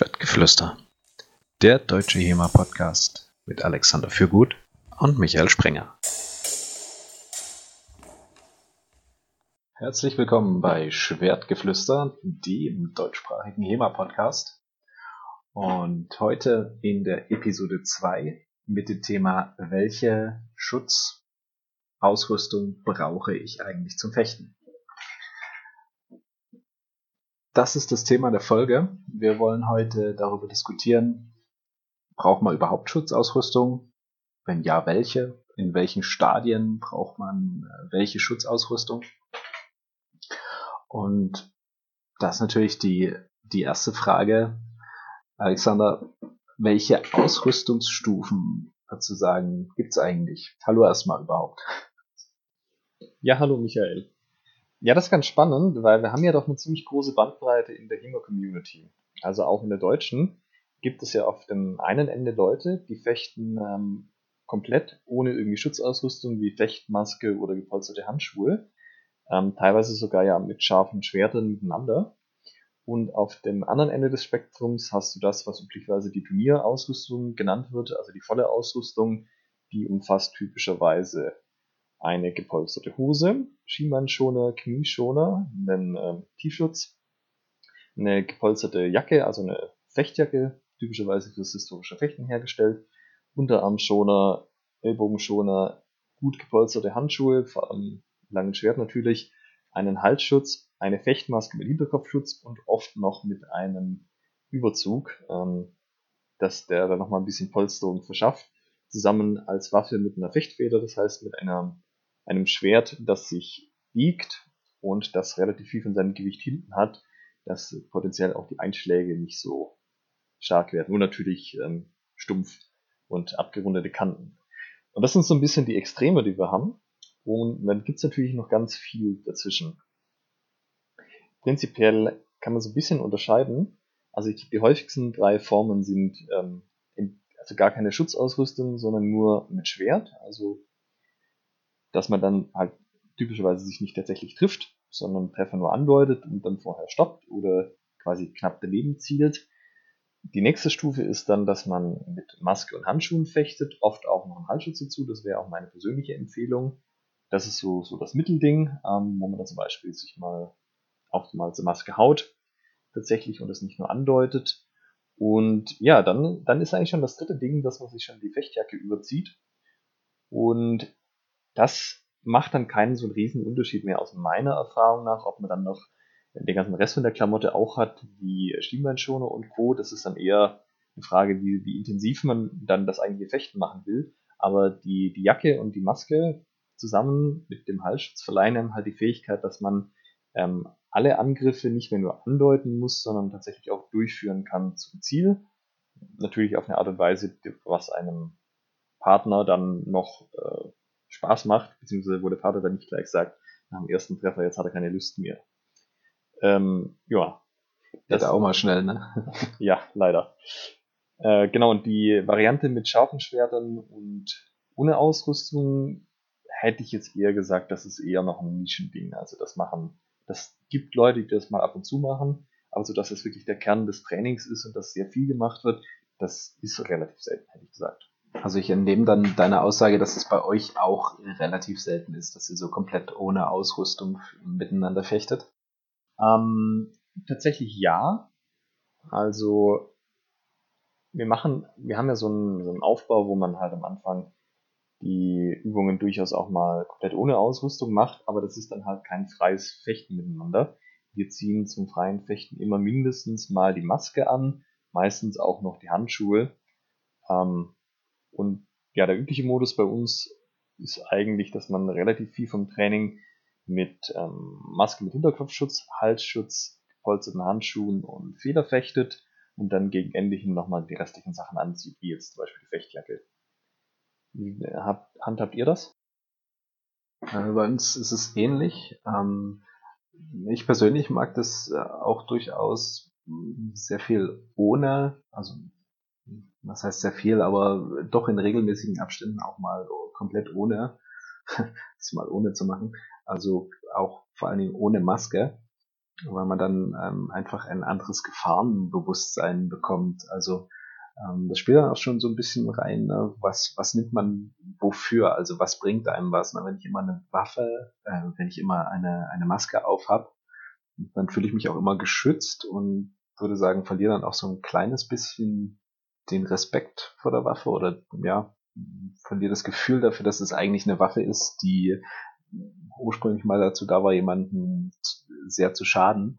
Schwertgeflüster. Der deutsche HEMA-Podcast mit Alexander Fürgut und Michael Sprenger. Herzlich willkommen bei Schwertgeflüster, dem deutschsprachigen HEMA-Podcast. Und heute in der Episode 2 mit dem Thema, welche Schutzausrüstung brauche ich eigentlich zum Fechten? Das ist das Thema der Folge. Wir wollen heute darüber diskutieren, braucht man überhaupt Schutzausrüstung? Wenn ja, welche? In welchen Stadien braucht man äh, welche Schutzausrüstung? Und das ist natürlich die, die erste Frage. Alexander, welche Ausrüstungsstufen sozusagen gibt es eigentlich? Hallo erstmal überhaupt. Ja, hallo Michael. Ja, das ist ganz spannend, weil wir haben ja doch eine ziemlich große Bandbreite in der HEMA-Community. Also auch in der deutschen gibt es ja auf dem einen Ende Leute, die fechten ähm, komplett ohne irgendwie Schutzausrüstung wie Fechtmaske oder gepolsterte Handschuhe. Ähm, teilweise sogar ja mit scharfen Schwertern miteinander. Und auf dem anderen Ende des Spektrums hast du das, was üblicherweise die Turnierausrüstung genannt wird, also die volle Ausrüstung, die umfasst typischerweise eine gepolsterte Hose, Schienbeinschoner, Knieschoner, einen äh, T-Schutz, eine gepolsterte Jacke, also eine Fechtjacke, typischerweise fürs historische Fechten hergestellt, Unterarmschoner, Ellbogenschoner, gut gepolsterte Handschuhe, vor allem langen Schwert natürlich, einen Halsschutz, eine Fechtmaske mit Hinterkopfschutz und oft noch mit einem Überzug, ähm, dass der dann nochmal ein bisschen Polsterung verschafft, zusammen als Waffe mit einer Fechtfeder, das heißt mit einer einem Schwert, das sich biegt und das relativ viel von seinem Gewicht hinten hat, dass potenziell auch die Einschläge nicht so stark werden. Nur natürlich ähm, stumpf und abgerundete Kanten. Und das sind so ein bisschen die Extreme, die wir haben. Und dann gibt's natürlich noch ganz viel dazwischen. Prinzipiell kann man so ein bisschen unterscheiden. Also die häufigsten drei Formen sind ähm, also gar keine Schutzausrüstung, sondern nur mit Schwert. Also dass man dann halt typischerweise sich nicht tatsächlich trifft, sondern Treffer nur andeutet und dann vorher stoppt oder quasi knapp daneben zielt. Die nächste Stufe ist dann, dass man mit Maske und Handschuhen fechtet, oft auch noch einen Halsschutz dazu, das wäre auch meine persönliche Empfehlung. Das ist so, so das Mittelding, ähm, wo man dann zum Beispiel sich mal auch mal zur Maske haut, tatsächlich und das nicht nur andeutet. Und ja, dann, dann ist eigentlich schon das dritte Ding, dass man sich schon die Fechtjacke überzieht. Und das macht dann keinen so einen riesen Unterschied mehr aus meiner Erfahrung nach, ob man dann noch den ganzen Rest von der Klamotte auch hat, wie Schienbeinschoner und Co. Das ist dann eher eine Frage, wie, wie intensiv man dann das eigentliche Fechten machen will. Aber die, die Jacke und die Maske zusammen mit dem Halsschutz verleihen einem halt die Fähigkeit, dass man ähm, alle Angriffe nicht mehr nur andeuten muss, sondern tatsächlich auch durchführen kann zum Ziel. Natürlich auf eine Art und Weise, was einem Partner dann noch äh, Spaß macht, beziehungsweise wo der Vater dann nicht gleich sagt, nach dem ersten Treffer, jetzt hat er keine Lust mehr. Ähm, ja. Das ist auch mal schnell, ne? ja, leider. Äh, genau, und die Variante mit scharfen Schwertern und ohne Ausrüstung hätte ich jetzt eher gesagt, das ist eher noch ein Nischending. Also das machen, das gibt Leute, die das mal ab und zu machen, aber so dass es wirklich der Kern des Trainings ist und dass sehr viel gemacht wird, das ist relativ selten, hätte ich gesagt. Also ich entnehme dann deine Aussage, dass es bei euch auch relativ selten ist, dass ihr so komplett ohne Ausrüstung miteinander fechtet. Ähm, tatsächlich ja. Also wir machen, wir haben ja so einen, so einen Aufbau, wo man halt am Anfang die Übungen durchaus auch mal komplett ohne Ausrüstung macht, aber das ist dann halt kein freies Fechten miteinander. Wir ziehen zum freien Fechten immer mindestens mal die Maske an, meistens auch noch die Handschuhe. Ähm, und ja, der übliche Modus bei uns ist eigentlich, dass man relativ viel vom Training mit ähm, Maske mit Hinterkopfschutz, Halsschutz, gepolsterten Handschuhen und Feder fechtet und dann gegen Ende hin nochmal die restlichen Sachen anzieht, wie jetzt zum Beispiel die Fechtjacke. Wie habt, handhabt ihr das? Äh, bei uns ist es ähnlich. Ähm, ich persönlich mag das äh, auch durchaus sehr viel ohne, also was heißt sehr viel, aber doch in regelmäßigen Abständen auch mal komplett ohne, das mal ohne zu machen. Also auch vor allen Dingen ohne Maske. weil man dann ähm, einfach ein anderes Gefahrenbewusstsein bekommt. Also ähm, das spielt dann auch schon so ein bisschen rein, ne? was, was nimmt man wofür, also was bringt einem was. Ne? Wenn ich immer eine Waffe, äh, wenn ich immer eine, eine Maske auf habe, dann fühle ich mich auch immer geschützt und würde sagen, verliere dann auch so ein kleines bisschen den Respekt vor der Waffe oder ja, verliere das Gefühl dafür, dass es eigentlich eine Waffe ist, die ursprünglich mal dazu da war, jemanden sehr zu schaden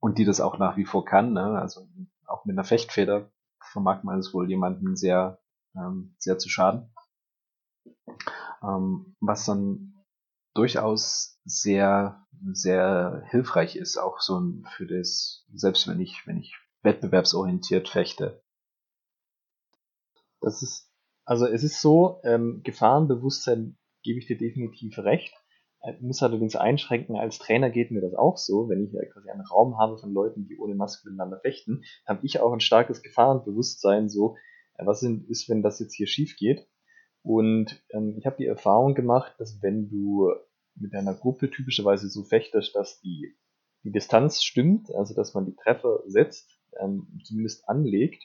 und die das auch nach wie vor kann. Ne? Also auch mit einer Fechtfeder vermag man es wohl jemanden sehr, ähm, sehr zu schaden. Ähm, was dann durchaus sehr, sehr hilfreich ist, auch so für das, selbst wenn ich, wenn ich wettbewerbsorientiert fechte. Das ist, also es ist so, ähm, Gefahrenbewusstsein gebe ich dir definitiv recht. Ich muss allerdings einschränken, als Trainer geht mir das auch so, wenn ich quasi einen Raum habe von Leuten, die ohne Maske miteinander fechten, habe ich auch ein starkes Gefahrenbewusstsein, so, äh, was ist, wenn das jetzt hier schief geht. Und ähm, ich habe die Erfahrung gemacht, dass wenn du mit einer Gruppe typischerweise so fechtest, dass die, die Distanz stimmt, also dass man die Treffer setzt, ähm, zumindest anlegt,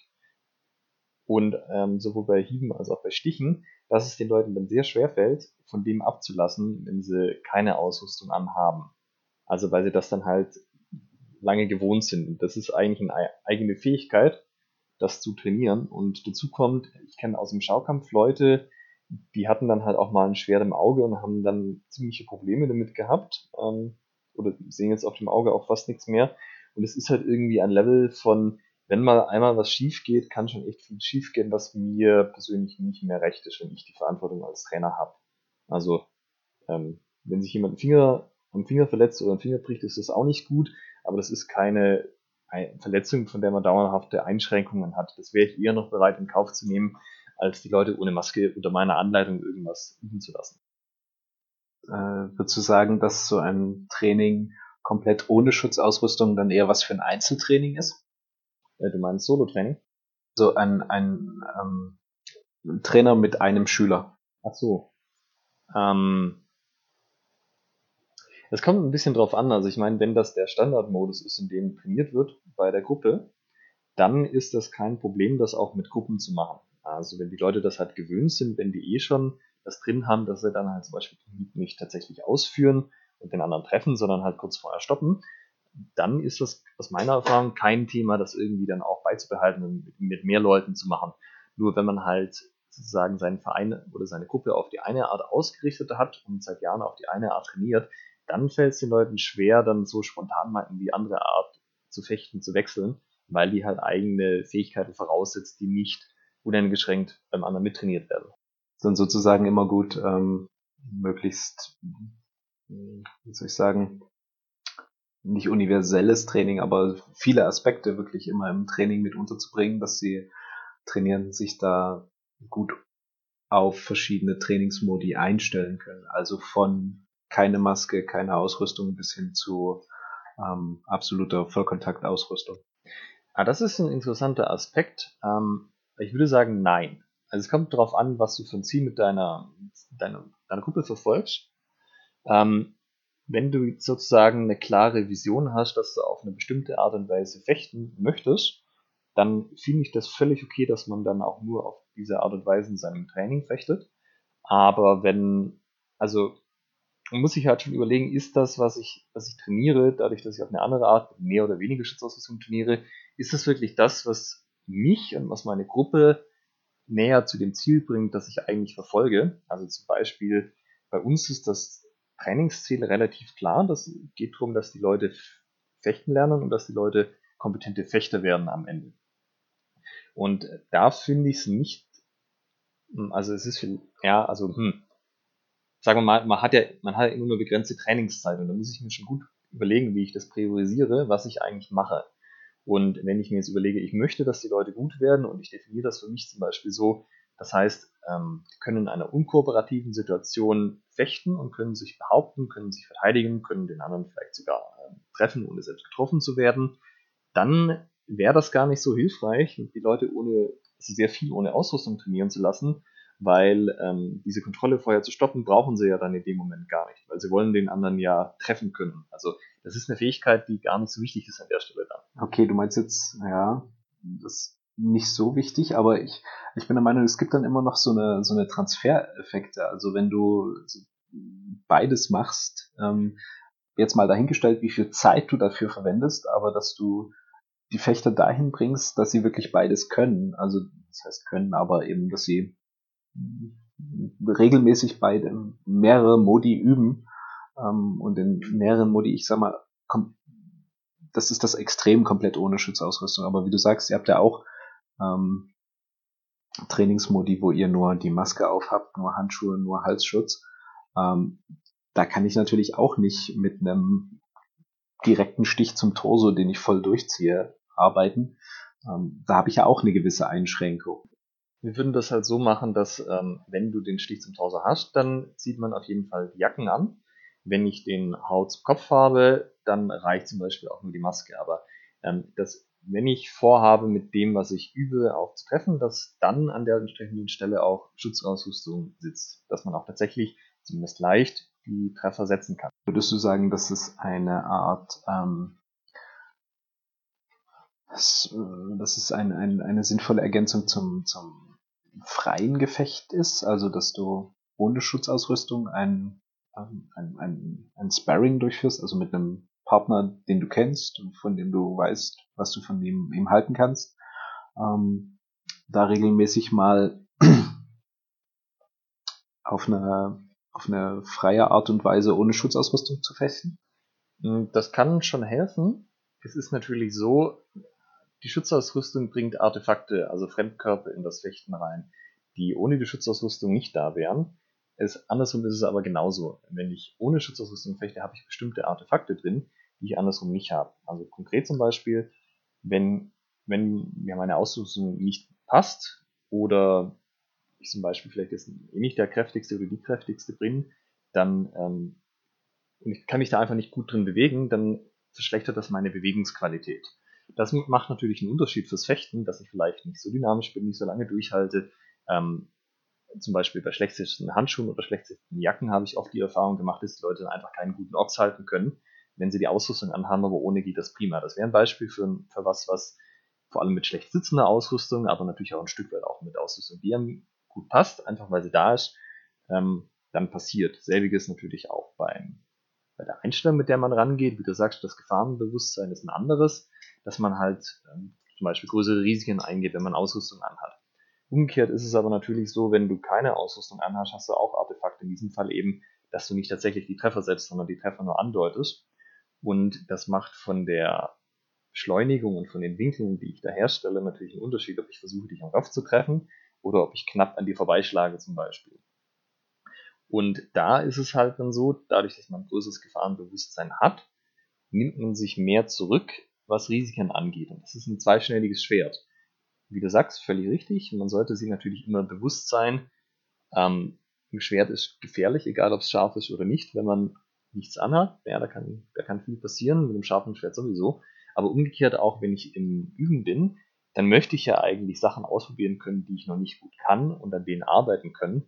und ähm, sowohl bei Hieben als auch bei Stichen, dass es den Leuten dann sehr schwer fällt, von dem abzulassen, wenn sie keine Ausrüstung anhaben. Also weil sie das dann halt lange gewohnt sind. Und das ist eigentlich eine eigene Fähigkeit, das zu trainieren. Und dazu kommt, ich kenne aus dem Schaukampf Leute, die hatten dann halt auch mal ein Schwert im Auge und haben dann ziemliche Probleme damit gehabt. Ähm, oder sehen jetzt auf dem Auge auch fast nichts mehr. Und es ist halt irgendwie ein Level von, wenn mal einmal was schief geht, kann schon echt viel schief gehen, was mir persönlich nicht mehr recht ist, wenn ich die Verantwortung als Trainer habe. Also, ähm, wenn sich jemand einen Finger am Finger verletzt oder einen Finger bricht, ist das auch nicht gut, aber das ist keine Verletzung, von der man dauerhafte Einschränkungen hat. Das wäre ich eher noch bereit in Kauf zu nehmen, als die Leute ohne Maske unter meiner Anleitung irgendwas üben zu lassen. Äh, würdest du sagen, dass so ein Training komplett ohne Schutzausrüstung dann eher was für ein Einzeltraining ist? Äh, du meinst Solo-Training? So ein, ein ähm, Trainer mit einem Schüler. Ach so. Ähm, es kommt ein bisschen drauf an. Also ich meine, wenn das der Standardmodus ist, in dem trainiert wird bei der Gruppe, dann ist das kein Problem, das auch mit Gruppen zu machen. Also wenn die Leute das halt gewöhnt sind, wenn die eh schon das drin haben, dass sie dann halt zum Beispiel nicht tatsächlich ausführen und den anderen treffen, sondern halt kurz vorher stoppen, dann ist das aus meiner Erfahrung kein Thema, das irgendwie dann auch beizubehalten und mit mehr Leuten zu machen. Nur wenn man halt sozusagen seinen Verein oder seine Gruppe auf die eine Art ausgerichtet hat und seit Jahren auf die eine Art trainiert, dann fällt es den Leuten schwer, dann so spontan mal in die andere Art zu fechten, zu wechseln, weil die halt eigene Fähigkeiten voraussetzt, die nicht uneingeschränkt beim anderen mittrainiert werden. Dann sozusagen immer gut, ähm, möglichst, wie soll ich sagen, nicht universelles Training, aber viele Aspekte wirklich immer im Training mit unterzubringen, dass sie trainieren, sich da gut auf verschiedene Trainingsmodi einstellen können. Also von keine Maske, keine Ausrüstung bis hin zu ähm, absoluter Vollkontaktausrüstung. Ah, das ist ein interessanter Aspekt. Ähm, ich würde sagen, nein. Also es kommt darauf an, was du für ein Ziel mit deiner, deiner, deiner Gruppe verfolgst. Ähm, wenn du sozusagen eine klare Vision hast, dass du auf eine bestimmte Art und Weise fechten möchtest, dann finde ich das völlig okay, dass man dann auch nur auf diese Art und Weise in seinem Training fechtet. Aber wenn, also muss sich halt schon überlegen, ist das, was ich, was ich trainiere, dadurch, dass ich auf eine andere Art mehr oder weniger Schutzausrüstung trainiere, ist das wirklich das, was mich und was meine Gruppe näher zu dem Ziel bringt, das ich eigentlich verfolge? Also zum Beispiel bei uns ist das Trainingsziel relativ klar. Das geht darum, dass die Leute fechten lernen und dass die Leute kompetente Fechter werden am Ende. Und da finde ich es nicht, hm, also es ist viel, ja, also, hm, sagen wir mal, man hat ja, man hat ja immer nur begrenzte Trainingszeit und da muss ich mir schon gut überlegen, wie ich das priorisiere, was ich eigentlich mache. Und wenn ich mir jetzt überlege, ich möchte, dass die Leute gut werden und ich definiere das für mich zum Beispiel so, das heißt, ähm, können in einer unkooperativen Situation fechten und können sich behaupten, können sich verteidigen, können den anderen vielleicht sogar äh, treffen, ohne selbst getroffen zu werden, dann wäre das gar nicht so hilfreich, die Leute ohne, also sehr viel ohne Ausrüstung trainieren zu lassen, weil ähm, diese Kontrolle vorher zu stoppen, brauchen sie ja dann in dem Moment gar nicht, weil sie wollen den anderen ja treffen können. Also das ist eine Fähigkeit, die gar nicht so wichtig ist an der Stelle dann. Okay, du meinst jetzt, ja, das nicht so wichtig, aber ich, ich bin der Meinung, es gibt dann immer noch so eine, so eine Transfereffekte. Also wenn du beides machst, ähm, jetzt mal dahingestellt, wie viel Zeit du dafür verwendest, aber dass du die Fechter dahin bringst, dass sie wirklich beides können. Also das heißt können, aber eben, dass sie regelmäßig beide mehrere Modi üben ähm, und in mehreren Modi, ich sag mal, das ist das Extrem komplett ohne Schutzausrüstung. Aber wie du sagst, ihr habt ja auch ähm, Trainingsmodi, wo ihr nur die Maske aufhabt, nur Handschuhe, nur Halsschutz. Ähm, da kann ich natürlich auch nicht mit einem direkten Stich zum Torso, den ich voll durchziehe, arbeiten. Ähm, da habe ich ja auch eine gewisse Einschränkung. Wir würden das halt so machen, dass ähm, wenn du den Stich zum Torso hast, dann zieht man auf jeden Fall die Jacken an. Wenn ich den Haut zum Kopf habe, dann reicht zum Beispiel auch nur die Maske. Aber ähm, das, wenn ich vorhabe, mit dem, was ich übe, auch zu treffen, dass dann an der entsprechenden Stelle auch Schutzausrüstung sitzt. Dass man auch tatsächlich zumindest leicht die Treffer setzen kann. Würdest du sagen, dass es eine Art ähm, das, das ist ein, ein, eine sinnvolle Ergänzung zum, zum freien Gefecht ist, also dass du ohne Schutzausrüstung ein, ähm, ein, ein, ein Sparring durchführst, also mit einem Partner, den du kennst und von dem du weißt, was du von ihm, ihm halten kannst, ähm, da regelmäßig mal auf eine, auf eine freie Art und Weise ohne Schutzausrüstung zu fechten? Das kann schon helfen. Es ist natürlich so, die Schutzausrüstung bringt Artefakte, also Fremdkörper in das Fechten rein, die ohne die Schutzausrüstung nicht da wären. Es, andersrum ist es aber genauso. Wenn ich ohne Schutzausrüstung fechte, habe ich bestimmte Artefakte drin, die ich andersrum nicht habe. Also konkret zum Beispiel, wenn, wenn mir meine Ausrüstung nicht passt oder ich zum Beispiel vielleicht jetzt eh nicht der kräftigste oder die kräftigste bin, dann ähm, ich kann mich da einfach nicht gut drin bewegen, dann verschlechtert das meine Bewegungsqualität. Das macht natürlich einen Unterschied fürs Fechten, dass ich vielleicht nicht so dynamisch bin, nicht so lange durchhalte. Ähm, zum Beispiel bei schlechtesten Handschuhen oder schlechtesten Jacken habe ich oft die Erfahrung gemacht, dass die Leute einfach keinen guten Ochs halten können, wenn sie die Ausrüstung anhaben, aber ohne geht das prima. Das wäre ein Beispiel für, für was, was vor allem mit schlecht sitzender Ausrüstung, aber natürlich auch ein Stück weit auch mit Ausrüstung, die gut passt, einfach weil sie da ist, ähm, dann passiert. Selbiges natürlich auch beim, bei der Einstellung, mit der man rangeht. Wie du sagst, das Gefahrenbewusstsein ist ein anderes dass man halt ähm, zum Beispiel größere Risiken eingeht, wenn man Ausrüstung anhat. Umgekehrt ist es aber natürlich so, wenn du keine Ausrüstung anhast, hast du auch Artefakte. In diesem Fall eben, dass du nicht tatsächlich die Treffer setzt, sondern die Treffer nur andeutest. Und das macht von der Beschleunigung und von den Winkeln, die ich da herstelle, natürlich einen Unterschied, ob ich versuche, dich am Kopf zu treffen oder ob ich knapp an dir vorbeischlage zum Beispiel. Und da ist es halt dann so, dadurch, dass man ein größeres Gefahrenbewusstsein hat, nimmt man sich mehr zurück, was Risiken angeht. Und das ist ein zweischneidiges Schwert. Wie du sagst, völlig richtig. Man sollte sich natürlich immer bewusst sein, ähm, ein Schwert ist gefährlich, egal ob es scharf ist oder nicht, wenn man nichts anhat. Ja, da kann, da kann viel passieren, mit einem scharfen Schwert sowieso. Aber umgekehrt auch, wenn ich im Üben bin, dann möchte ich ja eigentlich Sachen ausprobieren können, die ich noch nicht gut kann und an denen arbeiten können.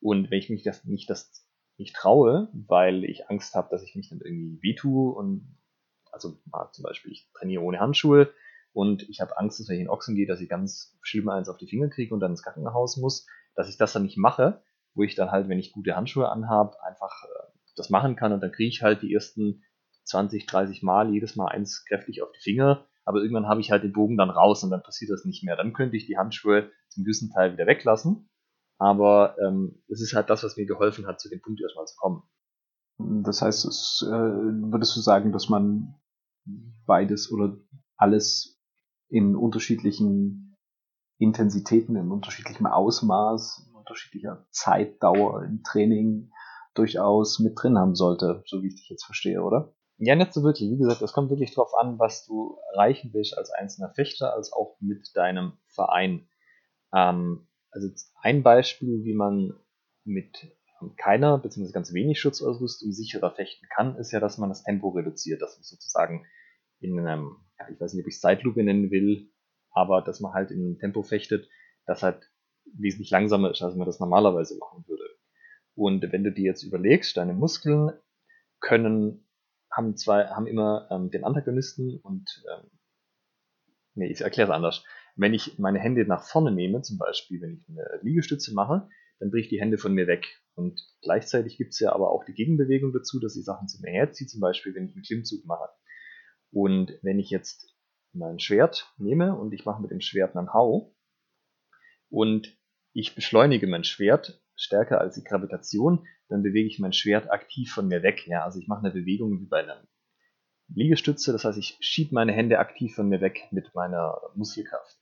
Und wenn ich mich das nicht, das nicht traue, weil ich Angst habe, dass ich mich dann irgendwie wehtue und also zum Beispiel, ich trainiere ohne Handschuhe und ich habe Angst, dass wenn ich in Ochsen gehe, dass ich ganz schlimm eins auf die Finger kriege und dann ins Krankenhaus muss, dass ich das dann nicht mache, wo ich dann halt, wenn ich gute Handschuhe anhabe, einfach das machen kann und dann kriege ich halt die ersten 20, 30 Mal jedes Mal eins kräftig auf die Finger, aber irgendwann habe ich halt den Bogen dann raus und dann passiert das nicht mehr. Dann könnte ich die Handschuhe zum gewissen Teil wieder weglassen, aber ähm, es ist halt das, was mir geholfen hat, zu dem Punkt erstmal zu kommen. Das heißt, es, äh, würdest du sagen, dass man beides oder alles in unterschiedlichen Intensitäten, in unterschiedlichem Ausmaß, in unterschiedlicher Zeitdauer im Training durchaus mit drin haben sollte, so wie ich dich jetzt verstehe, oder? Ja, nicht so wirklich. Wie gesagt, das kommt wirklich drauf an, was du erreichen willst als einzelner Fechter, als auch mit deinem Verein. Ähm, also ein Beispiel, wie man mit keiner bzw. ganz wenig Schutzausrüstung sicherer fechten kann, ist ja, dass man das Tempo reduziert, dass man sozusagen in einem, ja, ich weiß nicht, ob ich Zeitlupe nennen will, aber dass man halt in einem Tempo fechtet, das halt wesentlich langsamer ist, als man das normalerweise machen würde. Und wenn du dir jetzt überlegst, deine Muskeln können, haben zwei, haben immer ähm, den Antagonisten und ähm, nee, ich erkläre es anders. Wenn ich meine Hände nach vorne nehme, zum Beispiel, wenn ich eine Liegestütze mache, dann ich die Hände von mir weg. Und gleichzeitig gibt es ja aber auch die Gegenbewegung dazu, dass ich Sachen zu mir herziehe, zum Beispiel, wenn ich einen Klimmzug mache. Und wenn ich jetzt mein Schwert nehme und ich mache mit dem Schwert einen Hau und ich beschleunige mein Schwert stärker als die Gravitation, dann bewege ich mein Schwert aktiv von mir weg. Ja, also ich mache eine Bewegung wie bei einer Liegestütze, das heißt, ich schiebe meine Hände aktiv von mir weg mit meiner Muskelkraft.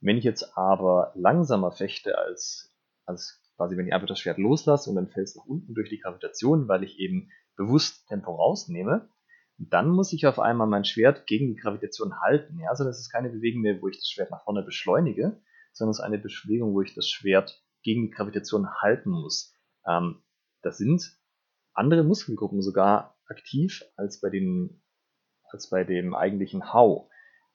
Wenn ich jetzt aber langsamer fechte als, als quasi, wenn ich einfach das Schwert loslasse und dann fällt es nach unten durch die Gravitation, weil ich eben bewusst Tempo rausnehme, dann muss ich auf einmal mein Schwert gegen die Gravitation halten. Ja, also das ist keine Bewegung mehr, wo ich das Schwert nach vorne beschleunige, sondern es ist eine Bewegung, wo ich das Schwert gegen die Gravitation halten muss. Ähm, das sind andere Muskelgruppen sogar aktiv als bei, den, als bei dem eigentlichen Hau.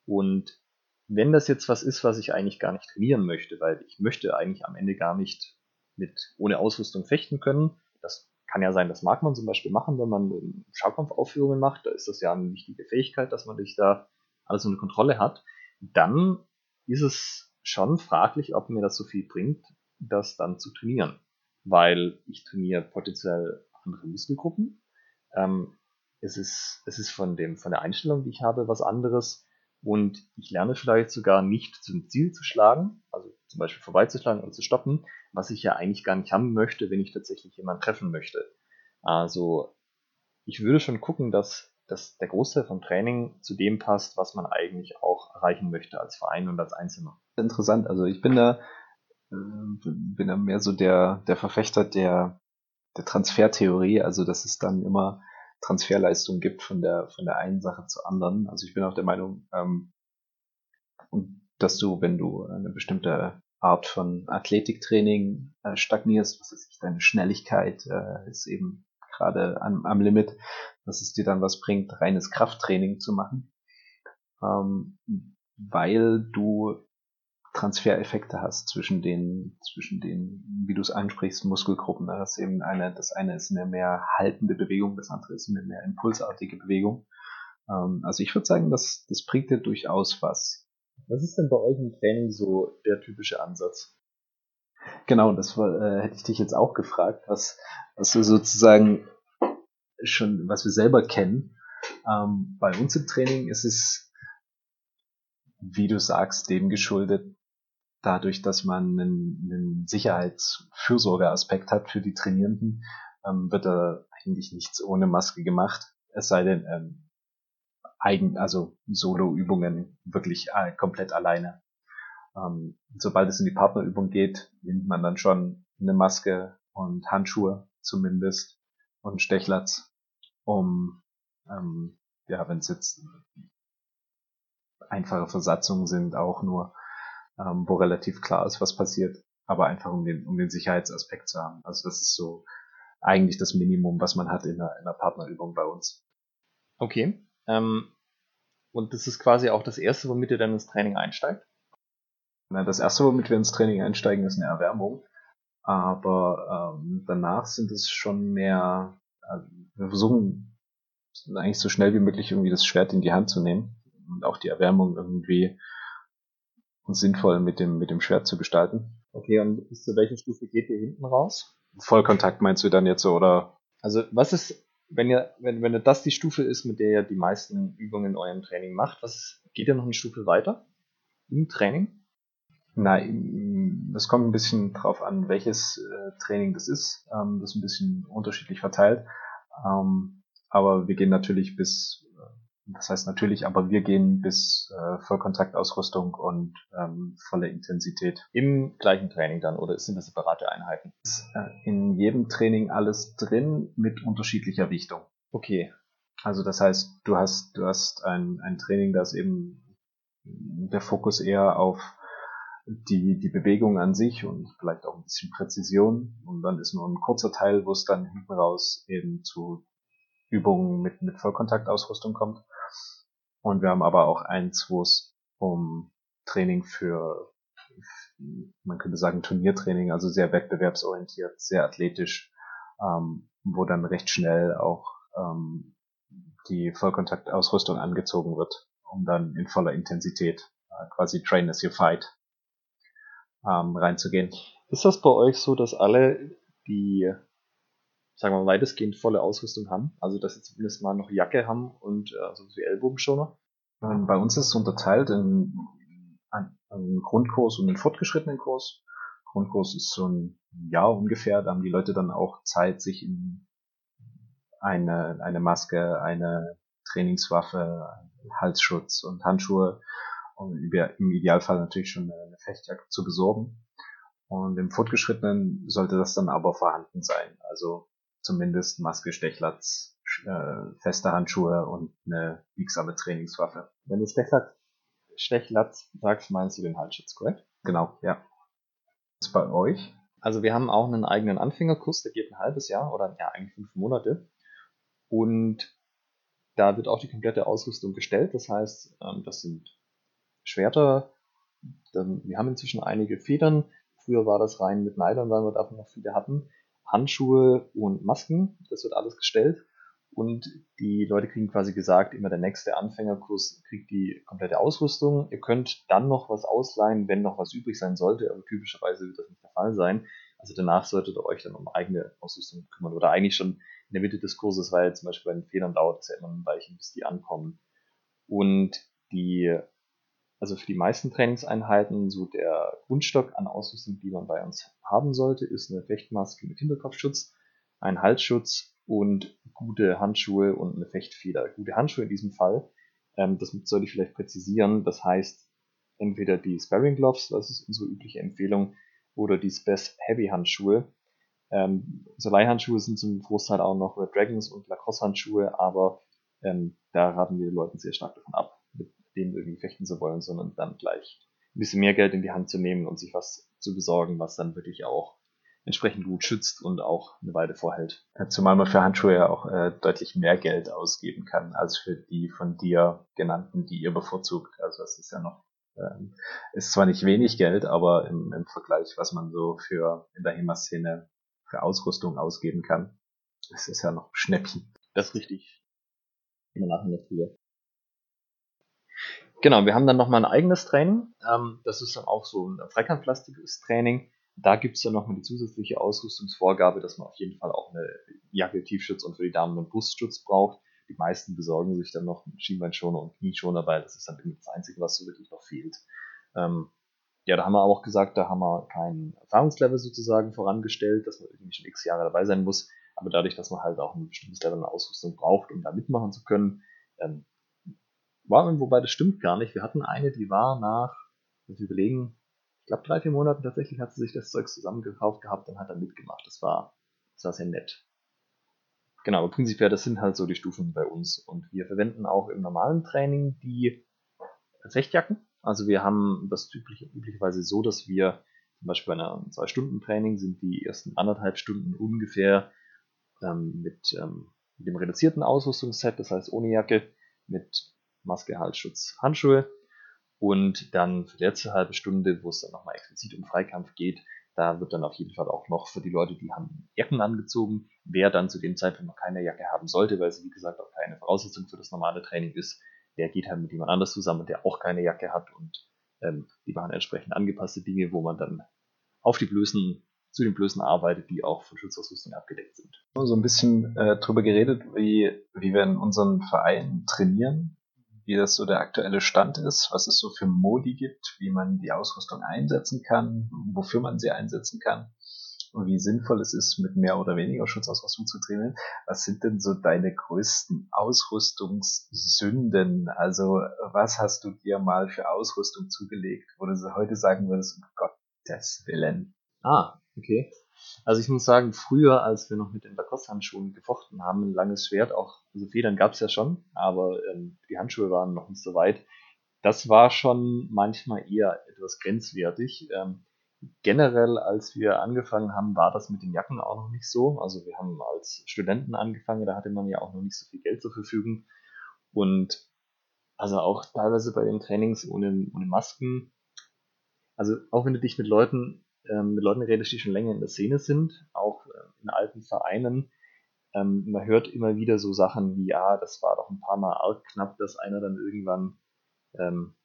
Und wenn das jetzt was ist, was ich eigentlich gar nicht trainieren möchte, weil ich möchte eigentlich am Ende gar nicht mit ohne Ausrüstung fechten können, das kann ja sein, das mag man zum Beispiel machen, wenn man Schaukampfaufführungen macht. Da ist das ja eine wichtige Fähigkeit, dass man sich da alles unter Kontrolle hat. Dann ist es schon fraglich, ob mir das so viel bringt, das dann zu trainieren. Weil ich trainiere potenziell andere Muskelgruppen. Ähm, es ist, es ist von, dem, von der Einstellung, die ich habe, was anderes. Und ich lerne vielleicht sogar nicht zum Ziel zu schlagen, also zum Beispiel vorbeizuschlagen und zu stoppen, was ich ja eigentlich gar nicht haben möchte, wenn ich tatsächlich jemanden treffen möchte. Also ich würde schon gucken, dass, dass der Großteil vom Training zu dem passt, was man eigentlich auch erreichen möchte als Verein und als Einzelner. Interessant, also ich bin da, bin da mehr so der, der Verfechter der, der Transfertheorie, also dass es dann immer Transferleistung gibt von der, von der einen Sache zur anderen. Also ich bin auch der Meinung, ähm, dass du, wenn du eine bestimmte Art von Athletiktraining äh, stagnierst, was ich, deine Schnelligkeit äh, ist eben gerade am, am Limit, dass es dir dann was bringt, reines Krafttraining zu machen, ähm, weil du Transfereffekte hast zwischen den, zwischen den, wie du es ansprichst, Muskelgruppen. Das ist eben eine, das eine ist eine mehr haltende Bewegung, das andere ist eine mehr impulsartige Bewegung. Ähm, also ich würde sagen, das, das bringt dir durchaus was. Was ist denn bei euch im Training so der typische Ansatz? Genau, das war, äh, hätte ich dich jetzt auch gefragt, was, was wir sozusagen schon, was wir selber kennen. Ähm, bei uns im Training ist es, wie du sagst, dem geschuldet, dadurch, dass man einen, einen Sicherheitsfürsorgeaspekt hat für die Trainierenden, ähm, wird da eigentlich nichts ohne Maske gemacht. Es sei denn, ähm, eigen, also Solo-Übungen wirklich äh, komplett alleine. Ähm, sobald es in die Partnerübung geht, nimmt man dann schon eine Maske und Handschuhe zumindest und Stechlatz, um ähm, ja, wenn es jetzt einfache Versatzungen sind, auch nur, ähm, wo relativ klar ist, was passiert, aber einfach um den, um den Sicherheitsaspekt zu haben. Also das ist so eigentlich das Minimum, was man hat in einer, in einer Partnerübung bei uns. Okay. Ähm, und das ist quasi auch das Erste, womit ihr dann ins Training einsteigt? Na, das Erste, womit wir ins Training einsteigen, ist eine Erwärmung. Aber ähm, danach sind es schon mehr, also wir versuchen eigentlich so schnell wie möglich irgendwie das Schwert in die Hand zu nehmen und auch die Erwärmung irgendwie sinnvoll mit dem, mit dem Schwert zu gestalten. Okay, und bis zu welcher Stufe geht ihr hinten raus? Vollkontakt meinst du dann jetzt so, oder? Also was ist wenn ihr, wenn, wenn das die Stufe ist, mit der ihr die meisten Übungen in eurem Training macht, was ist, geht ihr noch eine Stufe weiter im Training? Nein, das kommt ein bisschen drauf an, welches äh, Training das ist. Ähm, das ist ein bisschen unterschiedlich verteilt. Ähm, aber wir gehen natürlich bis das heißt natürlich, aber wir gehen bis äh, Vollkontaktausrüstung und ähm, volle Intensität. Im gleichen Training dann oder sind das separate Einheiten? Ist, äh, in jedem Training alles drin mit unterschiedlicher Wichtung. Okay. Also das heißt, du hast, du hast ein, ein Training, das eben der Fokus eher auf die, die Bewegung an sich und vielleicht auch ein bisschen Präzision. Und dann ist nur ein kurzer Teil, wo es dann hinten raus eben zu Übungen mit, mit Vollkontaktausrüstung kommt. Und wir haben aber auch eins, wo es um Training für man könnte sagen Turniertraining, also sehr wettbewerbsorientiert, sehr athletisch, ähm, wo dann recht schnell auch ähm, die Vollkontaktausrüstung angezogen wird, um dann in voller Intensität äh, quasi Train as you fight ähm, reinzugehen. Ist das bei euch so, dass alle die, sagen wir mal, weitestgehend volle Ausrüstung haben? Also, dass sie zumindest mal noch Jacke haben und äh, so wie Ellbogenschoner? Ähm, bei uns ist es unterteilt in einen Grundkurs und einen fortgeschrittenen Kurs. Grundkurs ist so ein Jahr ungefähr, da haben die Leute dann auch Zeit, sich in eine, eine Maske, eine Trainingswaffe, Halsschutz und Handschuhe und im Idealfall natürlich schon eine Fechtjacke zu besorgen. Und im Fortgeschrittenen sollte das dann aber vorhanden sein. Also zumindest Maske, Stechlatz, äh, feste Handschuhe und eine biegsame Trainingswaffe. Wenn du Stechlatz, Stechlatz sagst, meinst du den Halsschutz, korrekt? Genau, ja. Was ist bei euch? Also wir haben auch einen eigenen Anfängerkurs, der geht ein halbes Jahr oder ja eigentlich fünf Monate. Und da wird auch die komplette Ausrüstung gestellt. Das heißt, ähm, das sind Schwerter. Wir haben inzwischen einige Federn. Früher war das rein mit Nylon, weil wir davon noch viele hatten. Handschuhe und Masken, das wird alles gestellt. Und die Leute kriegen quasi gesagt, immer der nächste Anfängerkurs kriegt die komplette Ausrüstung. Ihr könnt dann noch was ausleihen, wenn noch was übrig sein sollte, aber typischerweise wird das nicht der Fall sein. Also danach solltet ihr euch dann um eigene Ausrüstung kümmern. Oder eigentlich schon in der Mitte des Kurses, weil zum Beispiel bei den Federn dauert es ja immer ein Weilchen, bis die ankommen. Und die also für die meisten Trainingseinheiten so der Grundstock an Ausrüstung, die man bei uns haben sollte, ist eine Fechtmaske mit Hinterkopfschutz, ein Halsschutz und gute Handschuhe und eine Fechtfeder. Gute Handschuhe in diesem Fall, ähm, das sollte ich vielleicht präzisieren, das heißt entweder die Sparring Gloves, das ist unsere übliche Empfehlung, oder die Spec Heavy Handschuhe. Ähm, so Leihhandschuhe sind zum Großteil auch noch Red Dragons und Lacoste Handschuhe, aber ähm, da raten wir Leuten sehr stark davon ab denen irgendwie fechten zu wollen, sondern dann gleich ein bisschen mehr Geld in die Hand zu nehmen und sich was zu besorgen, was dann wirklich auch entsprechend gut schützt und auch eine Weile vorhält. Zumal man für Handschuhe ja auch äh, deutlich mehr Geld ausgeben kann als für die von dir genannten, die ihr bevorzugt. Also das ist ja noch, ähm, ist zwar nicht wenig Geld, aber im, im Vergleich, was man so für in der HEMA-Szene für Ausrüstung ausgeben kann, ist es ja noch Schnäppchen. Das ist richtig. Immer nachher früher. Genau, wir haben dann nochmal ein eigenes Training. Ähm, das ist dann auch so ein Freikantplastiges Training. Da gibt es dann nochmal die zusätzliche Ausrüstungsvorgabe, dass man auf jeden Fall auch eine Jacke, Tiefschutz und für die Damen einen Brustschutz braucht. Die meisten besorgen sich dann noch einen Schienbeinschoner und Knieschoner, weil das ist dann das Einzige, was so wirklich noch fehlt. Ähm, ja, da haben wir auch gesagt, da haben wir kein Erfahrungslevel sozusagen vorangestellt, dass man irgendwie schon x Jahre dabei sein muss. Aber dadurch, dass man halt auch ein bestimmtes Level an Ausrüstung braucht, um da mitmachen zu können, ähm, war, wobei das stimmt gar nicht. Wir hatten eine, die war nach, muss ich überlegen, ich glaube drei, vier Monaten tatsächlich hat sie sich das Zeug zusammengekauft gehabt und hat dann mitgemacht. Das war, das war sehr nett. Genau, aber prinzipiell, das sind halt so die Stufen bei uns. Und wir verwenden auch im normalen Training die Fechtjacken. Also wir haben das üblich, üblicherweise so, dass wir zum Beispiel bei einem Zwei-Stunden-Training sind die ersten anderthalb Stunden ungefähr ähm, mit, ähm, mit dem reduzierten Ausrüstungsset, das heißt ohne Jacke, mit Maske, Halsschutz, Handschuhe. Und dann für die letzte halbe Stunde, wo es dann nochmal explizit um Freikampf geht, da wird dann auf jeden Fall auch noch für die Leute, die haben Jacken angezogen. Wer dann zu dem Zeitpunkt noch keine Jacke haben sollte, weil sie wie gesagt auch keine Voraussetzung für das normale Training ist, der geht halt mit jemand anders zusammen, der auch keine Jacke hat und ähm, die machen entsprechend angepasste Dinge, wo man dann auf die Blößen, zu den Blößen arbeitet, die auch von Schutzausrüstung abgedeckt sind. So ein bisschen äh, drüber geredet, wie, wie wir in unserem Verein trainieren wie das so der aktuelle Stand ist, was es so für Modi gibt, wie man die Ausrüstung einsetzen kann, wofür man sie einsetzen kann und wie sinnvoll es ist, mit mehr oder weniger Schutzausrüstung zu trainieren. Was sind denn so deine größten Ausrüstungssünden? Also was hast du dir mal für Ausrüstung zugelegt, wo du heute sagen würdest, um Gottes Willen? Ah, okay. Also ich muss sagen, früher, als wir noch mit den Lacoste-Handschuhen gefochten haben, ein langes Schwert, auch, also Federn gab es ja schon, aber ähm, die Handschuhe waren noch nicht so weit. Das war schon manchmal eher etwas grenzwertig. Ähm, generell, als wir angefangen haben, war das mit den Jacken auch noch nicht so. Also wir haben als Studenten angefangen, da hatte man ja auch noch nicht so viel Geld zur Verfügung. Und also auch teilweise bei den Trainings ohne, ohne Masken Also auch wenn du dich mit Leuten, ähm, mit Leuten redest, die schon länger in der Szene sind, auch äh, in alten Vereinen, ähm, man hört immer wieder so Sachen wie, ja, das war doch ein paar Mal arg knapp, dass einer dann irgendwann, ähm,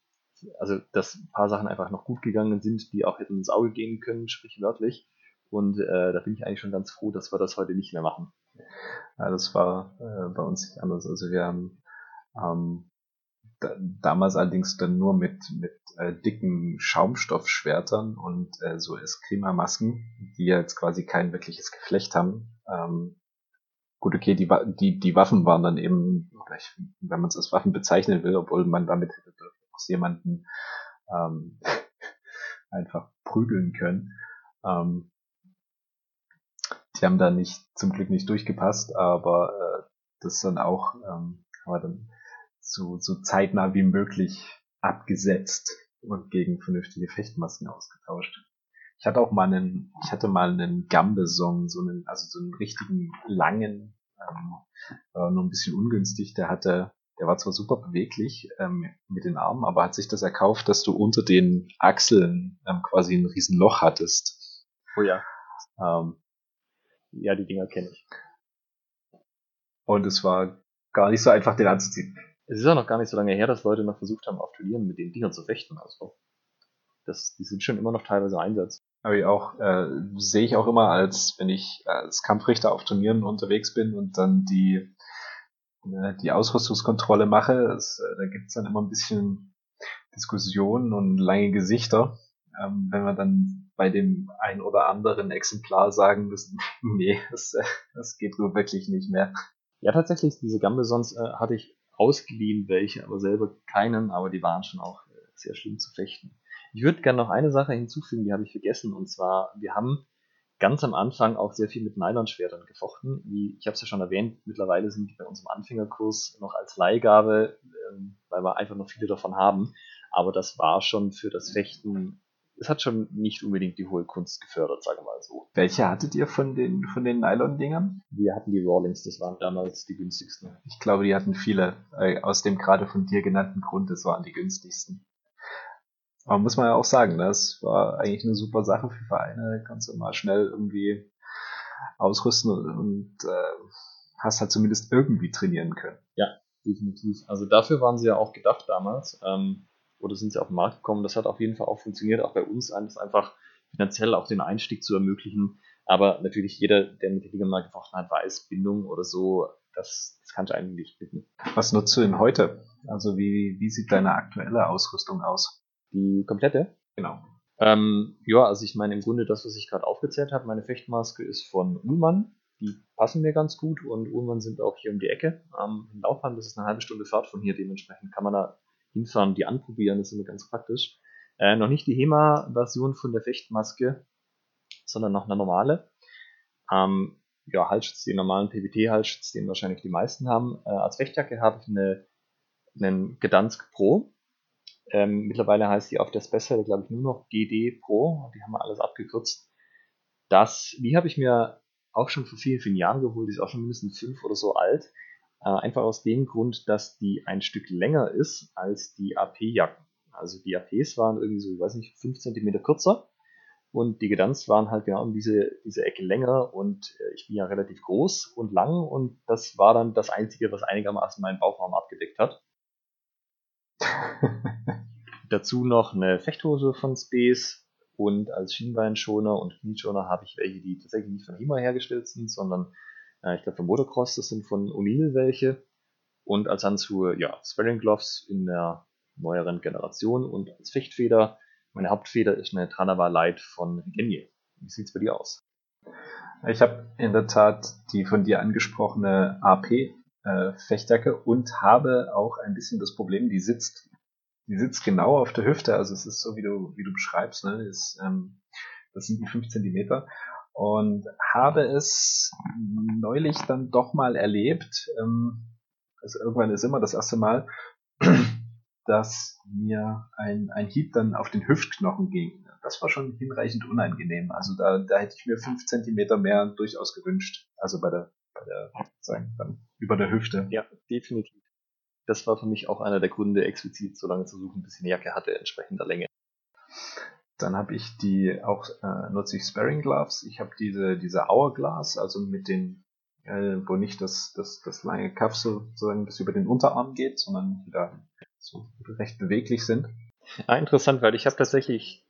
also dass ein paar Sachen einfach noch gut gegangen sind, die auch hätten ins Auge gehen können, sprichwörtlich. Und äh, da bin ich eigentlich schon ganz froh, dass wir das heute nicht mehr machen. Ja, das war äh, bei uns nicht anders. Also wir haben ähm, damals allerdings dann nur mit, mit äh, dicken Schaumstoffschwertern und äh, so Eskrima-Masken, die jetzt quasi kein wirkliches Geflecht haben. Ähm, gut, okay, die, die, die Waffen waren dann eben, wenn man es als Waffen bezeichnen will, obwohl man damit hätte durchaus jemanden ähm, einfach prügeln können. Ähm, die haben da nicht, zum Glück nicht durchgepasst, aber äh, das dann auch, ähm, aber dann so, so zeitnah wie möglich abgesetzt und gegen vernünftige Fechtmasken ausgetauscht. Ich hatte auch mal einen, ich hatte mal einen Gambe-Song, so einen, also so einen richtigen langen, ähm, äh, nur ein bisschen ungünstig. Der hatte, der war zwar super beweglich ähm, mit den Armen, aber hat sich das erkauft, dass du unter den Achseln ähm, quasi ein riesen Loch hattest. Oh ja. Ähm, ja, die Dinger kenne ich. Und es war gar nicht so einfach, den anzuziehen. Es ist auch noch gar nicht so lange her, dass Leute noch versucht haben, auf Turnieren mit den Dingern zu fechten. Also das, die sind schon immer noch teilweise Einsatz. Aber ich auch, äh, sehe ich auch immer als, wenn ich als Kampfrichter auf Turnieren unterwegs bin und dann die, äh, die Ausrüstungskontrolle mache, das, äh, da gibt's dann immer ein bisschen Diskussionen und lange Gesichter, ähm, wenn wir dann bei dem ein oder anderen Exemplar sagen müssen, nee, das, äh, das geht nur wirklich nicht mehr. Ja, tatsächlich, diese Gambesons äh, hatte ich ausgeliehen welche, aber selber keinen, aber die waren schon auch äh, sehr schlimm zu fechten. Ich würde gerne noch eine Sache hinzufügen, die habe ich vergessen, und zwar, wir haben ganz am Anfang auch sehr viel mit Nylonschwertern gefochten. Wie ich habe es ja schon erwähnt, mittlerweile sind die bei unserem Anfängerkurs noch als Leihgabe, ähm, weil wir einfach noch viele davon haben. Aber das war schon für das Fechten es hat schon nicht unbedingt die hohe Kunst gefördert, sage mal so. Welche hattet ihr von den, von den Nylon-Dingern? Wir hatten die Rawlings, das waren damals die günstigsten. Ich glaube, die hatten viele, äh, aus dem gerade von dir genannten Grund, das waren die günstigsten. Aber muss man ja auch sagen, das war eigentlich eine super Sache für Vereine, kannst du mal schnell irgendwie ausrüsten und äh, hast halt zumindest irgendwie trainieren können. Ja, definitiv. Also dafür waren sie ja auch gedacht damals. Ähm, oder sind sie auf den Markt gekommen. Das hat auf jeden Fall auch funktioniert, auch bei uns einfach finanziell auch den Einstieg zu ermöglichen. Aber natürlich jeder, der mit der Liga mal gefochten hat, weiß, Bindung oder so, das, das kannst du eigentlich nicht bitten. Was nutzt du denn heute? Also wie, wie sieht deine aktuelle Ausrüstung aus? Die komplette? Genau. Ähm, ja, also ich meine im Grunde das, was ich gerade aufgezählt habe, meine Fechtmaske ist von Ullmann. Die passen mir ganz gut und Ullmann sind auch hier um die Ecke. Ähm, in Laufheim, das ist eine halbe Stunde Fahrt von hier, dementsprechend kann man da hinfahren, die anprobieren, das ist immer ganz praktisch. Äh, noch nicht die HEMA-Version von der Fechtmaske, sondern noch eine normale. Ähm, ja, Halsschutz, den normalen PBT-Halsschutz, den wahrscheinlich die meisten haben. Äh, als Fechtjacke habe ich eine, einen Gdansk Pro. Ähm, mittlerweile heißt die auf der Special, glaube ich, nur noch GD Pro. Die haben wir alles abgekürzt. Das, die habe ich mir auch schon vor vielen, vielen Jahren geholt. Die ist auch schon mindestens fünf oder so alt. Äh, einfach aus dem Grund, dass die ein Stück länger ist als die AP-Jacken. Also die APs waren irgendwie so, ich weiß nicht, 5 cm kürzer und die Gedanz waren halt genau um diese, diese Ecke länger und äh, ich bin ja relativ groß und lang und das war dann das Einzige, was einigermaßen meinen Bauchraum abgedeckt hat. Dazu noch eine Fechthose von Space und als Schienbeinschoner und Knieschoner habe ich welche, die tatsächlich nicht von HEMA hergestellt sind, sondern äh, ich glaube für Motocross, das sind von O'Neill welche. Und als Handschuhe, ja, Sparring Gloves in der neueren Generation und als Fechtfeder. Meine Hauptfeder ist eine Tranava Light von Genie. Wie sieht's bei dir aus? Ich habe in der Tat die von dir angesprochene AP äh, und habe auch ein bisschen das Problem, die sitzt, die sitzt genau auf der Hüfte, also es ist so wie du wie du beschreibst, ne, ist, ähm, das sind die 5 Zentimeter und habe es neulich dann doch mal erlebt. Ähm, also irgendwann ist immer das erste Mal, dass mir ein, ein Hieb dann auf den Hüftknochen ging. Das war schon hinreichend unangenehm. Also da, da hätte ich mir fünf Zentimeter mehr durchaus gewünscht. Also bei der, bei der, sagen, dann über der Hüfte. Ja, definitiv. Das war für mich auch einer der Gründe, explizit so lange zu suchen, bis ich eine Jacke hatte, entsprechender Länge. Dann habe ich die auch äh, nutze ich Sparring Gloves. Ich habe diese diese Hourglass, also mit den äh, wo nicht das das das lange Cuff sozusagen bis über den Unterarm geht, sondern die da so recht beweglich sind. Ah, interessant, weil ich habe tatsächlich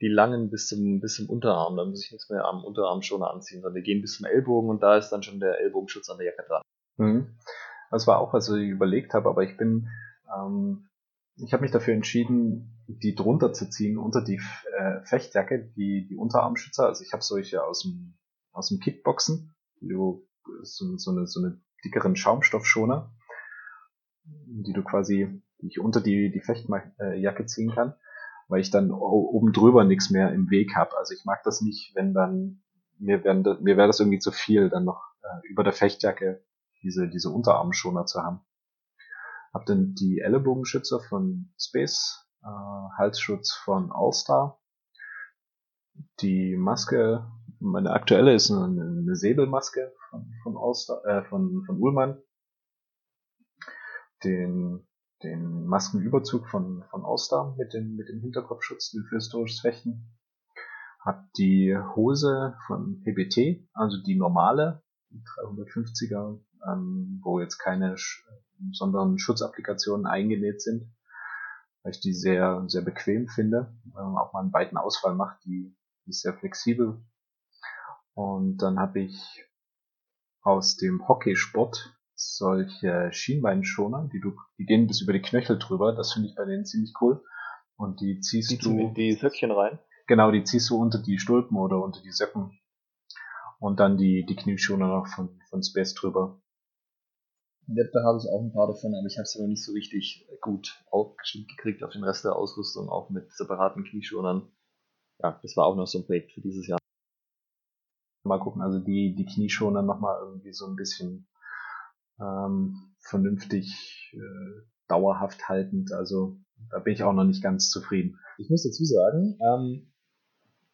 die langen bis zum bis zum Unterarm, da muss ich nichts mehr am Unterarm schon anziehen, sondern die gehen bis zum Ellbogen und da ist dann schon der Ellbogenschutz an der Jacke dran. Mhm. Das war auch, was ich überlegt habe, aber ich bin ähm, ich habe mich dafür entschieden, die drunter zu ziehen unter die äh, Fechtjacke, die, die Unterarmschützer. Also ich habe solche aus dem, aus dem Kickboxen, die du, so, so, eine, so eine dickeren Schaumstoffschoner, die du quasi, die ich unter die, die Fechtjacke ziehen kann, weil ich dann oben drüber nichts mehr im Weg habe. Also ich mag das nicht, wenn dann, mir, werden, mir wäre das irgendwie zu viel, dann noch äh, über der Fechtjacke diese, diese Unterarmschoner zu haben. Hab dann die Ellenbogenschützer von Space, äh, Halsschutz von All-Star. Die Maske, meine aktuelle ist eine, eine Säbelmaske von, von All-Star, äh, von, von Ullmann. Den, den Maskenüberzug von, von All-Star mit dem, mit dem Hinterkopfschutz für historisches Fechten. Hab die Hose von PBT, also die normale, die 350er, ähm, wo jetzt keine sondern Schutzapplikationen eingenäht sind, weil ich die sehr, sehr bequem finde, auch mal einen weiten Ausfall macht, die, die ist sehr flexibel. Und dann habe ich aus dem Hockeysport solche Schienbeinschoner, die du, die gehen bis über die Knöchel drüber, das finde ich bei denen ziemlich cool. Und die ziehst die du. Die Söckchen rein? Genau, die ziehst du unter die Stulpen oder unter die Söcken. Und dann die, die Knieschoner noch von, von Space drüber. Da habe ich auch ein paar davon, aber ich habe es aber nicht so richtig gut aufgestimmt gekriegt auf den Rest der Ausrüstung, auch mit separaten Knieschonern. Ja, das war auch noch so ein Projekt für dieses Jahr. Mal gucken, also die, die Knieschoner nochmal irgendwie so ein bisschen ähm, vernünftig äh, dauerhaft haltend. Also da bin ich auch noch nicht ganz zufrieden. Ich muss dazu sagen, ähm,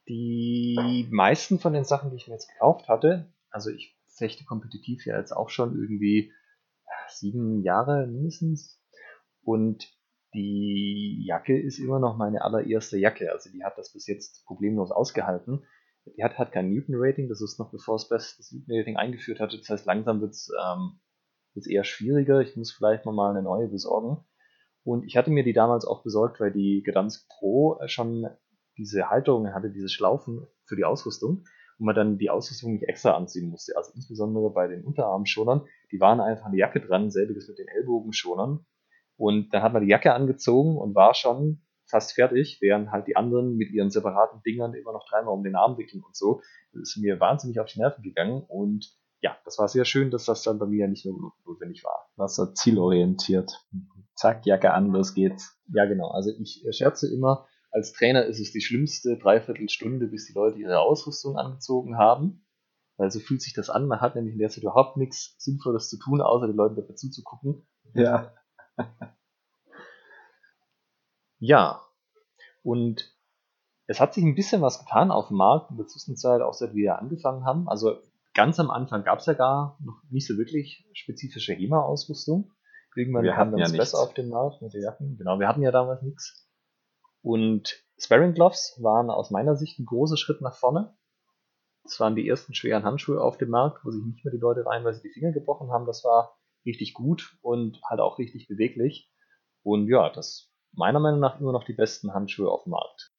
die meisten von den Sachen, die ich mir jetzt gekauft hatte, also ich fechte kompetitiv ja jetzt auch schon irgendwie sieben Jahre mindestens. Und die Jacke ist immer noch meine allererste Jacke. Also die hat das bis jetzt problemlos ausgehalten. Die hat, hat kein Newton-Rating, das ist noch bevor es das Newton-Rating eingeführt hatte. Das heißt, langsam wird es ähm, eher schwieriger. Ich muss vielleicht mal eine neue besorgen. Und ich hatte mir die damals auch besorgt, weil die Gdansk Pro schon diese Halterung hatte, diese Schlaufen für die Ausrüstung wo man dann die Ausrüstung nicht extra anziehen musste. Also insbesondere bei den Unterarmschonern, die waren einfach an die Jacke dran, selbiges mit den Ellbogenschonern. Und dann hat man die Jacke angezogen und war schon fast fertig, während halt die anderen mit ihren separaten Dingern immer noch dreimal um den Arm wickeln und so. Das ist mir wahnsinnig auf die Nerven gegangen und ja, das war sehr schön, dass das dann bei mir nicht mehr notwendig war. War so zielorientiert. Zack, Jacke an, los geht's. Ja, genau. Also ich scherze immer, als Trainer ist es die schlimmste Dreiviertelstunde, bis die Leute ihre Ausrüstung angezogen haben. Weil so fühlt sich das an. Man hat nämlich in der Zeit überhaupt nichts Sinnvolles zu tun, außer den Leuten dabei zuzugucken. Ja. ja. Und es hat sich ein bisschen was getan auf dem Markt in der Zwischenzeit, auch seit wir angefangen haben. Also ganz am Anfang gab es ja gar noch nicht so wirklich spezifische HEMA-Ausrüstung. Irgendwann wir kam dann ja Stress auf den Markt mit den Jacken. Genau, wir hatten ja damals nichts. Und Sparring Gloves waren aus meiner Sicht ein großer Schritt nach vorne. Das waren die ersten schweren Handschuhe auf dem Markt, wo sich nicht mehr die Leute reinweise die Finger gebrochen haben. Das war richtig gut und halt auch richtig beweglich. Und ja, das meiner Meinung nach immer noch die besten Handschuhe auf dem Markt.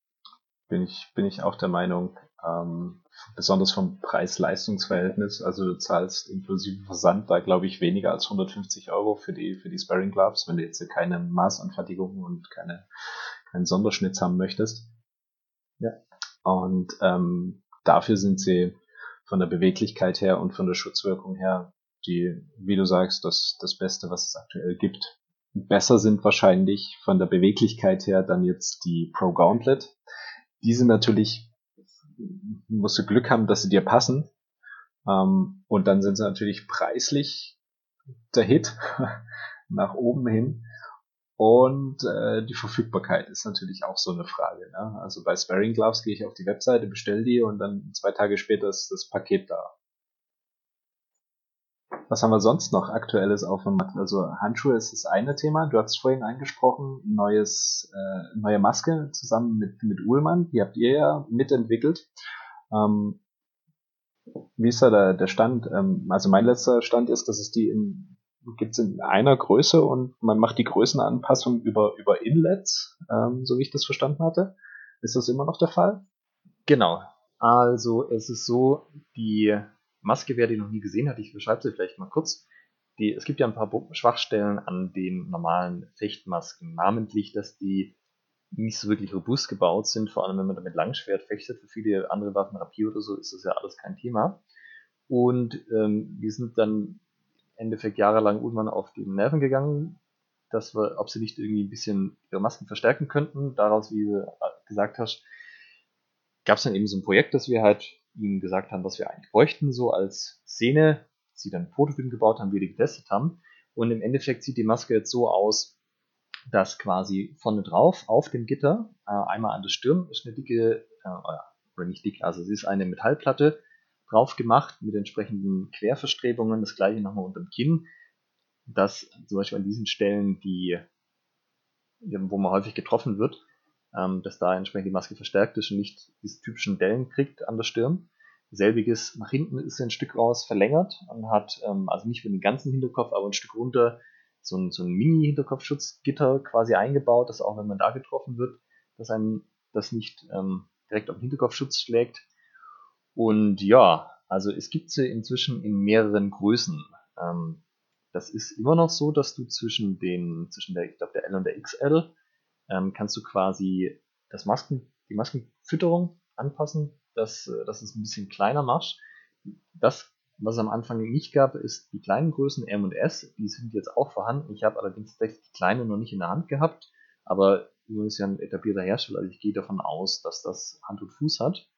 Bin ich, bin ich auch der Meinung, ähm, besonders vom Preis-Leistungs-Verhältnis, also du zahlst inklusive Versand da glaube ich weniger als 150 Euro für die, für die Sparring Gloves, wenn du jetzt keine Maßanfertigung und keine einen Sonderschnitz haben möchtest. Ja. Und ähm, dafür sind sie von der Beweglichkeit her und von der Schutzwirkung her die, wie du sagst, das, das Beste, was es aktuell gibt. Besser sind wahrscheinlich von der Beweglichkeit her dann jetzt die Pro Gauntlet. Die sind natürlich, musst du Glück haben, dass sie dir passen. Ähm, und dann sind sie natürlich preislich der Hit nach oben hin. Und äh, die Verfügbarkeit ist natürlich auch so eine Frage. Ne? Also bei Sparring Gloves gehe ich auf die Webseite, bestelle die und dann zwei Tage später ist das Paket da. Was haben wir sonst noch Aktuelles auf dem Markt? Also Handschuhe ist das eine Thema. Du hast vorhin angesprochen, neues, äh, neue Maske zusammen mit, mit Uhlmann. Die habt ihr ja mitentwickelt. Ähm, wie ist da der, der Stand? Ähm, also mein letzter Stand ist, dass es die in, gibt's in einer Größe und man macht die Größenanpassung über, über Inlets, ähm, so wie ich das verstanden hatte. Ist das immer noch der Fall? Genau. Also es ist so, die Maske, wer die noch nie gesehen hat, ich beschreibe sie vielleicht mal kurz. Die, es gibt ja ein paar Schwachstellen an den normalen Fechtmasken, namentlich, dass die nicht so wirklich robust gebaut sind, vor allem wenn man damit Langschwert fechtet. Für viele andere Waffen, Rapier oder so, ist das ja alles kein Thema. Und ähm, wir sind dann Endeffekt jahrelang irgendwann auf die Nerven gegangen, dass wir, ob sie nicht irgendwie ein bisschen ihre Masken verstärken könnten. Daraus, wie du gesagt hast, gab es dann eben so ein Projekt, dass wir halt ihnen gesagt haben, was wir eigentlich bräuchten, so als Szene, sie dann Prototypen gebaut haben, wir die getestet haben. Und im Endeffekt sieht die Maske jetzt so aus, dass quasi vorne drauf auf dem Gitter äh, einmal an der Stirn ist eine dicke, äh, oder nicht dick, also sie ist eine Metallplatte drauf gemacht mit entsprechenden Querverstrebungen, das gleiche nochmal unter dem Kinn, dass zum Beispiel an diesen Stellen, die, wo man häufig getroffen wird, ähm, dass da entsprechend die Maske verstärkt ist und nicht diese typischen Dellen kriegt an der Stirn. Selbiges nach hinten ist ein Stück raus verlängert und hat ähm, also nicht für den ganzen Hinterkopf, aber ein Stück runter so ein, so ein Mini-Hinterkopfschutzgitter quasi eingebaut, dass auch wenn man da getroffen wird, dass einem das nicht ähm, direkt auf den Hinterkopfschutz schlägt. Und ja, also es gibt sie inzwischen in mehreren Größen. Ähm, das ist immer noch so, dass du zwischen den, zwischen der, ich glaube, der L und der XL ähm, kannst du quasi das Masken, die Maskenfütterung anpassen, dass, äh, dass es ein bisschen kleiner machst. Das, was es am Anfang nicht gab, ist die kleinen Größen M und S. Die sind jetzt auch vorhanden. Ich habe allerdings tatsächlich die kleine noch nicht in der Hand gehabt. Aber Uno ist ja ein etablierter Hersteller. Also ich gehe davon aus, dass das Hand und Fuß hat.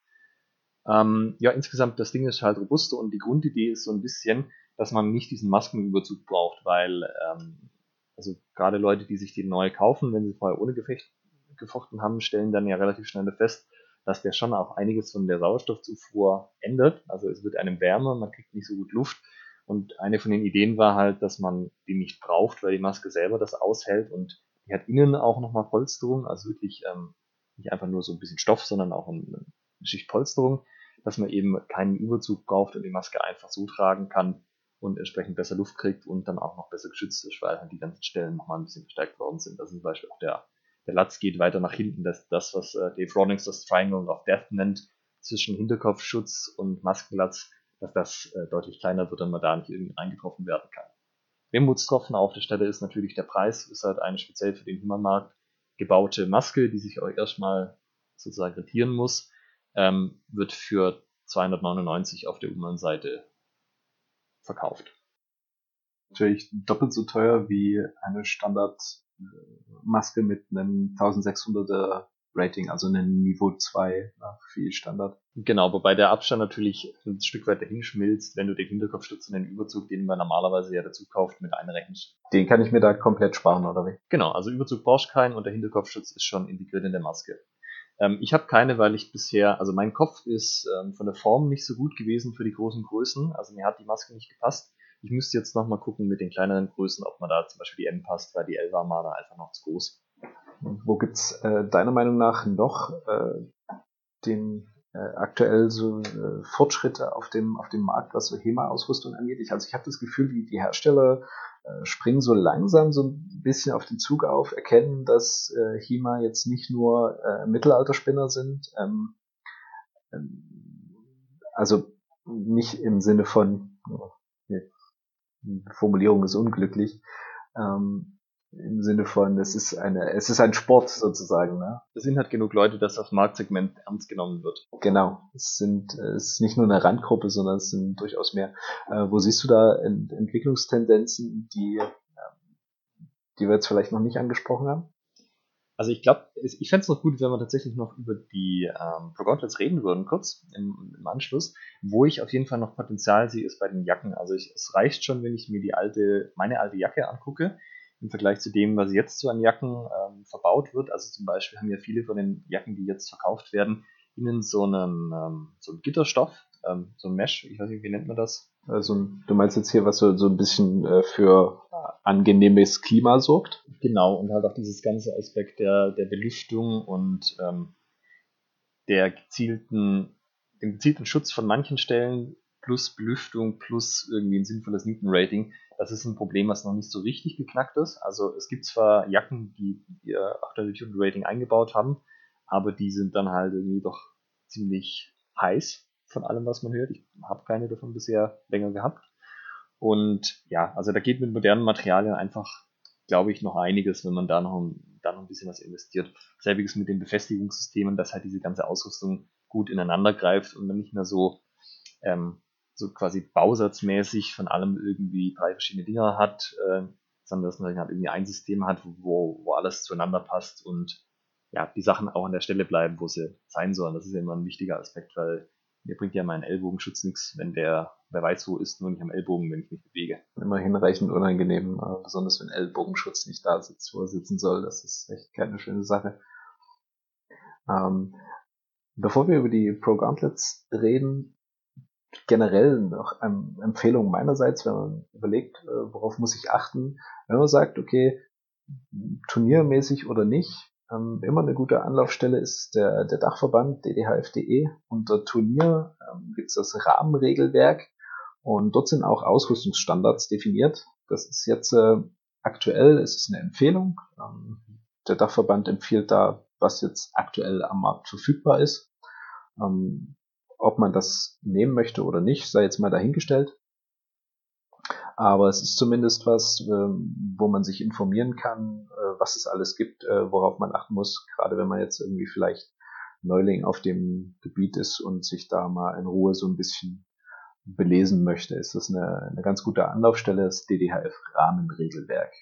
Ähm, ja, insgesamt, das Ding ist halt robuster und die Grundidee ist so ein bisschen, dass man nicht diesen Maskenüberzug braucht, weil ähm, also gerade Leute, die sich die neu kaufen, wenn sie vorher ohne Gefecht gefochten haben, stellen dann ja relativ schnell fest, dass der schon auch einiges von der Sauerstoffzufuhr ändert. Also es wird einem wärmer, man kriegt nicht so gut Luft. Und eine von den Ideen war halt, dass man die nicht braucht, weil die Maske selber das aushält und die hat innen auch nochmal Polsterung, also wirklich ähm, nicht einfach nur so ein bisschen Stoff, sondern auch eine Schicht Polsterung, dass man eben keinen Überzug braucht und die Maske einfach so tragen kann, und entsprechend besser Luft kriegt und dann auch noch besser geschützt ist, weil halt die ganzen Stellen nochmal ein bisschen verstärkt worden sind. Also zum Beispiel auch der, der Latz geht weiter nach hinten, das, das was äh, Dave Rawlings das Triangle of Death nennt, zwischen Hinterkopfschutz und Maskenlatz, dass das äh, deutlich kleiner wird und man da nicht irgendwie reingetroffen werden kann. Wermutstropfen auf der Stelle ist natürlich der Preis, ist halt eine speziell für den Himmermarkt gebaute Maske, die sich auch erstmal sozusagen rentieren muss, ähm, wird für 299 auf der U-Bahn-Seite verkauft. Natürlich doppelt so teuer wie eine Standardmaske mit einem 1600er Rating, also einem Niveau 2 nach viel Standard. Genau, wobei der Abstand natürlich ein Stück weit dahin schmilzt, wenn du den Hinterkopfstütz und den Überzug, den man normalerweise ja dazu kauft, mit einrechnest. Den kann ich mir da komplett sparen, oder wie? Genau, also Überzug brauchst keinen und der Hinterkopfschutz ist schon integriert in der Maske. Ähm, ich habe keine, weil ich bisher, also mein Kopf ist ähm, von der Form nicht so gut gewesen für die großen Größen. Also mir hat die Maske nicht gepasst. Ich müsste jetzt nochmal gucken mit den kleineren Größen, ob man da zum Beispiel die M passt, weil die L war mal einfach noch zu groß. Wo gibt's äh, deiner Meinung nach noch äh, den äh, aktuell so äh, Fortschritte auf dem auf dem Markt, was so HEMA-Ausrüstung angeht? Ich, also ich habe das Gefühl, die, die Hersteller springen so langsam so ein bisschen auf den Zug auf, erkennen, dass äh, HEMA jetzt nicht nur äh, Mittelalterspinner sind. Ähm, ähm, also nicht im Sinne von, oh, nee, Formulierung ist unglücklich, ähm, im Sinne von, es ist eine, es ist ein Sport sozusagen. Ne? Es sind halt genug Leute, dass das Marktsegment ernst genommen wird. Genau. Es sind, es ist nicht nur eine Randgruppe, sondern es sind durchaus mehr. Äh, wo siehst du da Ent Entwicklungstendenzen, die, äh, die wir jetzt vielleicht noch nicht angesprochen haben? Also ich glaube, ich fände es noch gut, wenn wir tatsächlich noch über die ähm, Pro Gauntlets reden würden, kurz im, im, Anschluss. Wo ich auf jeden Fall noch Potenzial sehe, ist bei den Jacken. Also ich, es reicht schon, wenn ich mir die alte, meine alte Jacke angucke im Vergleich zu dem, was jetzt so an Jacken ähm, verbaut wird. Also zum Beispiel haben ja viele von den Jacken, die jetzt verkauft werden, innen so einen, ähm, so einen Gitterstoff, ähm, so ein Mesh, ich weiß nicht, wie nennt man das? Also du meinst jetzt hier, was so, so ein bisschen äh, für angenehmes Klima sorgt? Genau, und halt auch dieses ganze Aspekt der, der Belüftung und ähm, der gezielten, dem gezielten Schutz von manchen Stellen plus Belüftung plus irgendwie ein sinnvolles Newton-Rating, das ist ein Problem, was noch nicht so richtig geknackt ist. Also es gibt zwar Jacken, die ihr aktuelle Newton-Rating eingebaut haben, aber die sind dann halt irgendwie doch ziemlich heiß von allem, was man hört. Ich habe keine davon bisher länger gehabt. Und ja, also da geht mit modernen Materialien einfach, glaube ich, noch einiges, wenn man da noch, da noch ein bisschen was investiert. Selbiges mit den Befestigungssystemen, dass halt diese ganze Ausrüstung gut ineinander greift und man nicht mehr so, ähm, so quasi bausatzmäßig von allem irgendwie drei verschiedene Dinger hat, äh, sondern dass man halt irgendwie ein System hat, wo, wo alles zueinander passt und ja, die Sachen auch an der Stelle bleiben, wo sie sein sollen. Das ist immer ein wichtiger Aspekt, weil mir bringt ja mein Ellbogenschutz nichts, wenn der, wer weiß wo ist, nur nicht am Ellbogen, wenn ich mich bewege. Immer hinreichend unangenehm, äh, besonders wenn Ellbogenschutz nicht da sitzt, wo er sitzen soll. Das ist echt keine schöne Sache. Ähm, bevor wir über die Pro Gauntlets reden, generell noch eine Empfehlung meinerseits, wenn man überlegt, äh, worauf muss ich achten, wenn man sagt, okay, turniermäßig oder nicht, ähm, immer eine gute Anlaufstelle ist der, der Dachverband ddhf.de. Unter Turnier ähm, gibt es das Rahmenregelwerk und dort sind auch Ausrüstungsstandards definiert. Das ist jetzt äh, aktuell, es ist eine Empfehlung. Ähm, der Dachverband empfiehlt da, was jetzt aktuell am Markt verfügbar ist. Ob man das nehmen möchte oder nicht, sei jetzt mal dahingestellt. Aber es ist zumindest was, ähm, wo man sich informieren kann, äh, was es alles gibt, äh, worauf man achten muss, gerade wenn man jetzt irgendwie vielleicht Neuling auf dem Gebiet ist und sich da mal in Ruhe so ein bisschen belesen möchte, ist das eine, eine ganz gute Anlaufstelle, das DDHF-Rahmenregelwerk.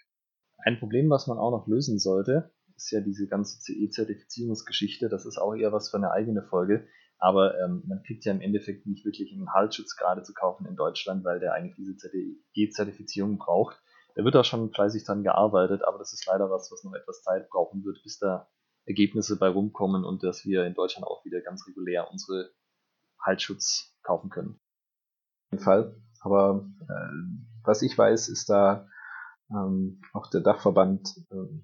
Ein Problem, was man auch noch lösen sollte, ist ja diese ganze CE-Zertifizierungsgeschichte. Das ist auch eher was für eine eigene Folge. Aber ähm, man kriegt ja im Endeffekt nicht wirklich einen Halsschutz gerade zu kaufen in Deutschland, weil der eigentlich diese ZDE-Zertifizierung braucht. Da wird auch schon fleißig dran gearbeitet, aber das ist leider was, was noch etwas Zeit brauchen wird, bis da Ergebnisse bei rumkommen und dass wir in Deutschland auch wieder ganz regulär unsere Halsschutz kaufen können. Auf jeden Fall. Aber äh, was ich weiß, ist da ähm, auch der Dachverband äh,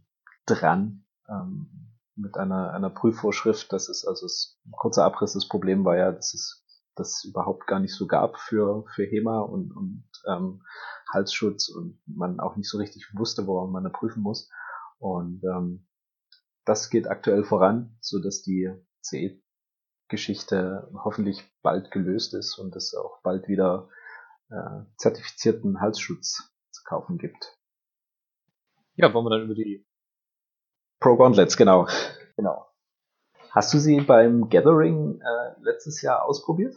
dran, ähm, mit einer, einer Prüfvorschrift. Das ist also das, ein kurzer Abriss. Das Problem war ja, dass es das überhaupt gar nicht so gab für, für HEMA und, und ähm, Halsschutz und man auch nicht so richtig wusste, woran man da prüfen muss. Und ähm, das geht aktuell voran, so dass die CE-Geschichte hoffentlich bald gelöst ist und es auch bald wieder äh, zertifizierten Halsschutz zu kaufen gibt. Ja, wollen wir dann über die Pro Gauntlets, genau. Genau. Hast du sie beim Gathering äh, letztes Jahr ausprobiert?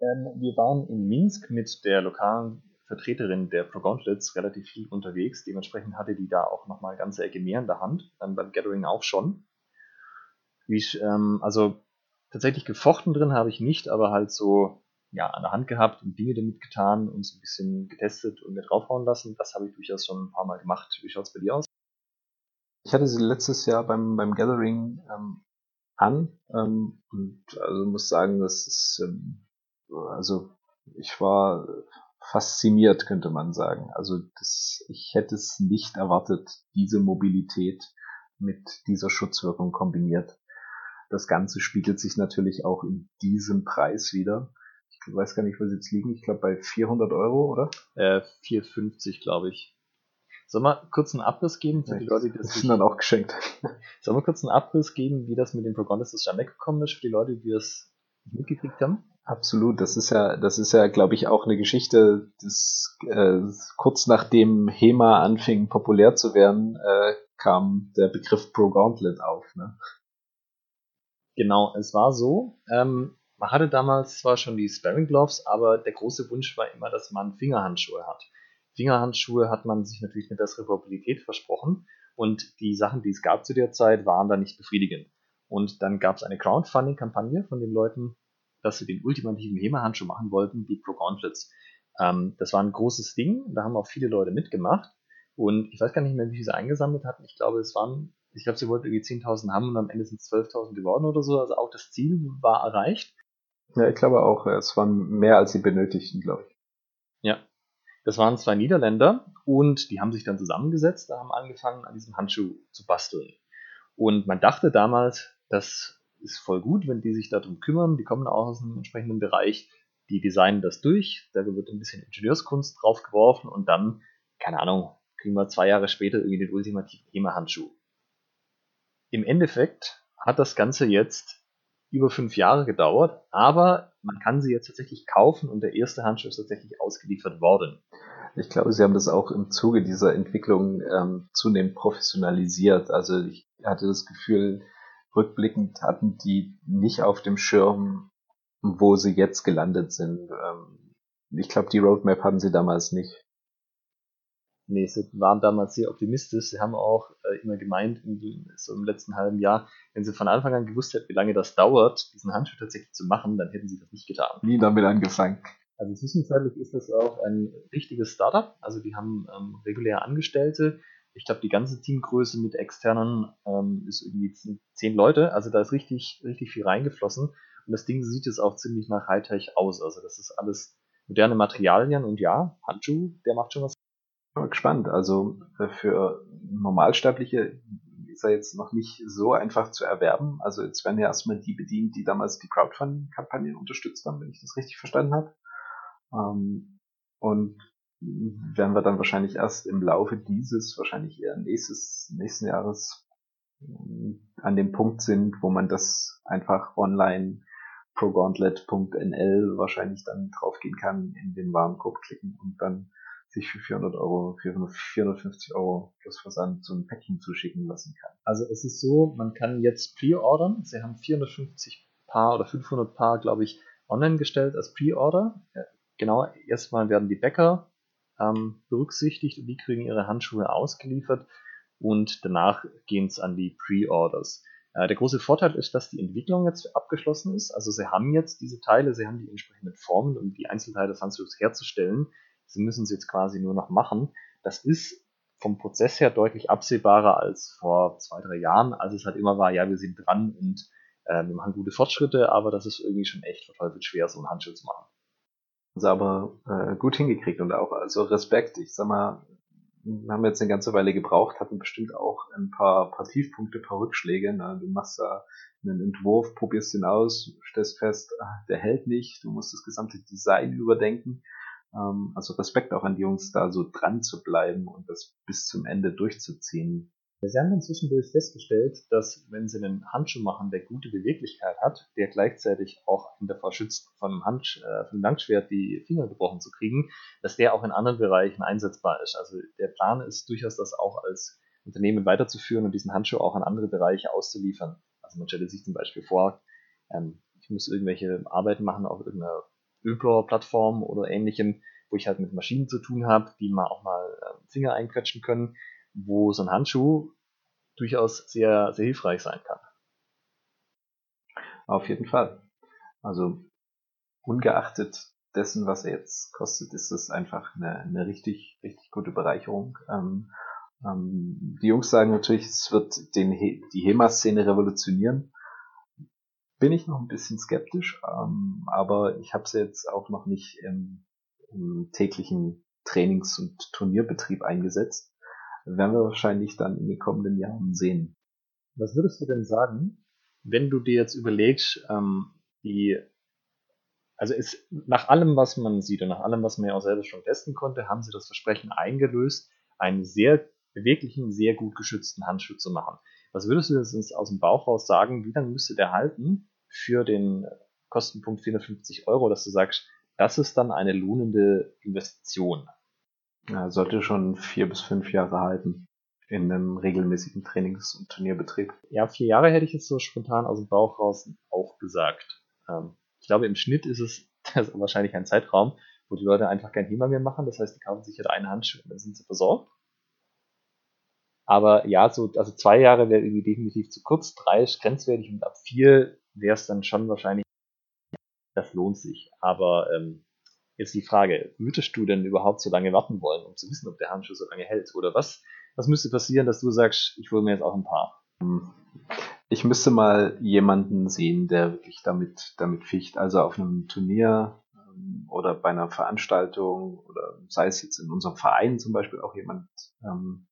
Ähm, wir waren in Minsk mit der lokalen Vertreterin der Pro Gauntlets relativ viel unterwegs. Dementsprechend hatte die da auch nochmal eine ganze Ecke mehr in der Hand. Ähm, beim Gathering auch schon. Wie ich, ähm, also tatsächlich gefochten drin habe ich nicht, aber halt so ja, an der Hand gehabt und Dinge damit getan und so ein bisschen getestet und mir draufhauen lassen. Das habe ich durchaus schon ein paar Mal gemacht. Wie schaut es bei dir aus? Ich hatte sie letztes Jahr beim, beim Gathering ähm, an ähm, und also muss sagen, das ist ähm, also ich war fasziniert, könnte man sagen. Also das, ich hätte es nicht erwartet, diese Mobilität mit dieser Schutzwirkung kombiniert. Das Ganze spiegelt sich natürlich auch in diesem Preis wieder. Ich weiß gar nicht, wo sie jetzt liegen. Ich glaube bei 400 Euro, oder? Äh, 450, glaube ich. Sollen wir kurz einen Abriss geben für die Leute, die das, das sind dann auch geschenkt. Sollen wir kurz einen Abriss geben, wie das mit den Progondas zustande gekommen ist, für die Leute, die es nicht mitgekriegt haben? Absolut, das ist ja, das ist ja, glaube ich, auch eine Geschichte, das äh, kurz nachdem HEMA anfing populär zu werden, äh, kam der Begriff Pro Gauntlet auf. Ne? Genau, es war so. Ähm, man hatte damals zwar schon die Sparring Gloves, aber der große Wunsch war immer, dass man Fingerhandschuhe hat. Fingerhandschuhe hat man sich natürlich eine bessere Mobilität versprochen und die Sachen, die es gab zu der Zeit, waren da nicht befriedigend. Und dann gab es eine Crowdfunding-Kampagne von den Leuten, dass sie den ultimativen HEMA-Handschuh machen wollten, die Pro Gauntlets. Ähm, das war ein großes Ding, da haben auch viele Leute mitgemacht und ich weiß gar nicht mehr, wie viele sie eingesammelt hatten. Ich glaube, es waren, ich glaube, sie wollten irgendwie 10.000 haben und am Ende sind es 12.000 geworden oder so. Also auch das Ziel war erreicht. Ja, ich glaube auch, es waren mehr als sie benötigten, glaube ich. Ja. Das waren zwei Niederländer und die haben sich dann zusammengesetzt, da haben angefangen, an diesem Handschuh zu basteln. Und man dachte damals, das ist voll gut, wenn die sich darum kümmern, die kommen auch aus einem entsprechenden Bereich, die designen das durch, da wird ein bisschen Ingenieurskunst drauf geworfen und dann, keine Ahnung, kriegen wir zwei Jahre später irgendwie den ultimativen HEMA-Handschuh. Im Endeffekt hat das Ganze jetzt über fünf Jahre gedauert, aber man kann sie jetzt tatsächlich kaufen und der erste Handschuh ist tatsächlich ausgeliefert worden. Ich glaube, sie haben das auch im Zuge dieser Entwicklung ähm, zunehmend professionalisiert. Also ich hatte das Gefühl, rückblickend hatten die nicht auf dem Schirm, wo sie jetzt gelandet sind. Ähm, ich glaube, die Roadmap hatten sie damals nicht. Nee, sie waren damals sehr optimistisch. Sie haben auch äh, immer gemeint, in, so im letzten halben Jahr, wenn sie von Anfang an gewusst hätten, wie lange das dauert, diesen Handschuh tatsächlich zu machen, dann hätten sie das nicht getan. Nie damit angefangen. Also zwischenzeitlich ist das auch ein richtiges Startup. Also die haben ähm, reguläre Angestellte. Ich glaube, die ganze Teamgröße mit externen ähm, ist irgendwie zehn Leute. Also da ist richtig, richtig viel reingeflossen. Und das Ding sieht jetzt auch ziemlich nach Hightech aus. Also das ist alles moderne Materialien und ja, Handschuh, der macht schon was gespannt. Also äh, für Normalsterbliche ist er jetzt noch nicht so einfach zu erwerben. Also jetzt werden ja erstmal die bedient, die damals die Crowdfunding-Kampagne unterstützt haben, wenn ich das richtig verstanden habe. Ähm, und werden wir dann wahrscheinlich erst im Laufe dieses, wahrscheinlich eher nächstes, nächsten Jahres ähm, an dem Punkt sind, wo man das einfach online progauntlet.nl wahrscheinlich dann draufgehen kann, in den Warenkorb klicken und dann sich für 400 Euro, 450 Euro plus Versand so ein Päckchen zuschicken lassen kann. Also es ist so, man kann jetzt pre-ordern. Sie haben 450 Paar oder 500 Paar, glaube ich, online gestellt als Pre-Order. Genau, erstmal werden die Bäcker ähm, berücksichtigt und die kriegen ihre Handschuhe ausgeliefert und danach gehen es an die Pre-Orders. Äh, der große Vorteil ist, dass die Entwicklung jetzt abgeschlossen ist. Also sie haben jetzt diese Teile, sie haben die entsprechenden Formen, um die Einzelteile des Handschuhs herzustellen. Sie müssen es jetzt quasi nur noch machen. Das ist vom Prozess her deutlich absehbarer als vor zwei, drei Jahren, als es halt immer war, ja, wir sind dran und äh, wir machen gute Fortschritte, aber das ist irgendwie schon echt verteufelt schwer, so einen Handschuh zu machen. Also aber äh, gut hingekriegt und auch also Respekt. Ich sag mal, wir haben jetzt eine ganze Weile gebraucht, hatten bestimmt auch ein paar, paar Tiefpunkte, paar Rückschläge. Ne? Du machst da einen Entwurf, probierst ihn aus, stellst fest, ah, der hält nicht, du musst das gesamte Design überdenken. Ähm, also Respekt auch an die Jungs, da so dran zu bleiben und das bis zum Ende durchzuziehen. Sie haben dann zwischendurch festgestellt, dass wenn Sie einen Handschuh machen, der gute Beweglichkeit hat, der gleichzeitig auch davor schützt, von einem, Hand, äh, von einem Langschwert die Finger gebrochen zu kriegen, dass der auch in anderen Bereichen einsetzbar ist. Also der Plan ist durchaus, das auch als Unternehmen weiterzuführen und diesen Handschuh auch an andere Bereiche auszuliefern. Also man stellt sich zum Beispiel vor, ähm, ich muss irgendwelche Arbeiten machen auf irgendeiner Ölbohr-Plattform oder ähnlichem, wo ich halt mit Maschinen zu tun habe, die mal auch mal äh, Finger einquetschen können, wo so ein Handschuh durchaus sehr, sehr hilfreich sein kann. Auf jeden Fall. Also ungeachtet dessen, was er jetzt kostet, ist es einfach eine, eine richtig, richtig gute Bereicherung. Ähm, ähm, die Jungs sagen natürlich, es wird den He die HEMA-Szene revolutionieren bin ich noch ein bisschen skeptisch, ähm, aber ich habe es jetzt auch noch nicht im, im täglichen Trainings- und Turnierbetrieb eingesetzt. Werden wir wahrscheinlich dann in den kommenden Jahren sehen. Was würdest du denn sagen, wenn du dir jetzt überlegst, ähm, die, also ist nach allem, was man sieht und nach allem, was man ja auch selber schon testen konnte, haben sie das Versprechen eingelöst, einen sehr beweglichen, sehr gut geschützten Handschuh zu machen. Was würdest du jetzt aus dem Bauch raus sagen, wie lange müsste der halten, für den Kostenpunkt 450 Euro, dass du sagst, das ist dann eine lohnende Investition. Ja, sollte schon vier bis fünf Jahre halten in einem regelmäßigen Trainings- und Turnierbetrieb. Ja, vier Jahre hätte ich jetzt so spontan aus dem Bauch raus auch gesagt. Ähm, ich glaube, im Schnitt ist es das ist wahrscheinlich ein Zeitraum, wo die Leute einfach kein HEMA mehr machen. Das heißt, die kaufen sich halt eine Handschuhe und dann sind sie versorgt. Aber ja, so, also zwei Jahre wäre irgendwie definitiv zu kurz, drei ist grenzwertig und ab vier wäre es dann schon wahrscheinlich, das lohnt sich. Aber ähm, jetzt die Frage, würdest du denn überhaupt so lange warten wollen, um zu wissen, ob der Handschuh so lange hält? Oder was, was müsste passieren, dass du sagst, ich hole mir jetzt auch ein paar? Ich müsste mal jemanden sehen, der wirklich damit, damit ficht. Also auf einem Turnier ähm, oder bei einer Veranstaltung oder sei es jetzt in unserem Verein zum Beispiel auch jemand, ähm,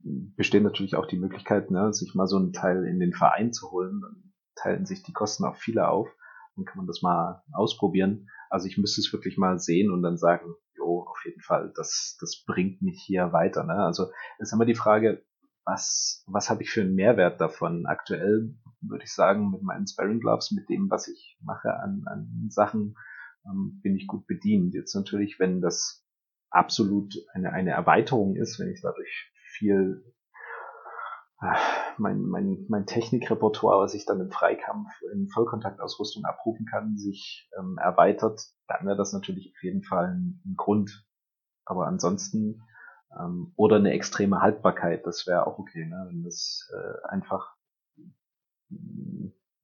besteht natürlich auch die Möglichkeit, ne, sich mal so einen Teil in den Verein zu holen. Teilen sich die Kosten auf viele auf. Dann kann man das mal ausprobieren. Also ich müsste es wirklich mal sehen und dann sagen, jo, auf jeden Fall, das, das bringt mich hier weiter. Ne? Also ist immer die Frage, was, was habe ich für einen Mehrwert davon? Aktuell würde ich sagen, mit meinen Sparring Gloves, mit dem, was ich mache an, an Sachen, ähm, bin ich gut bedient. Jetzt natürlich, wenn das absolut eine, eine Erweiterung ist, wenn ich dadurch viel mein, mein, mein Technikrepertoire, was ich dann im Freikampf in Vollkontaktausrüstung abrufen kann, sich ähm, erweitert, dann wäre das natürlich auf jeden Fall ein, ein Grund. Aber ansonsten ähm, oder eine extreme Haltbarkeit, das wäre auch okay, ne? wenn das äh, einfach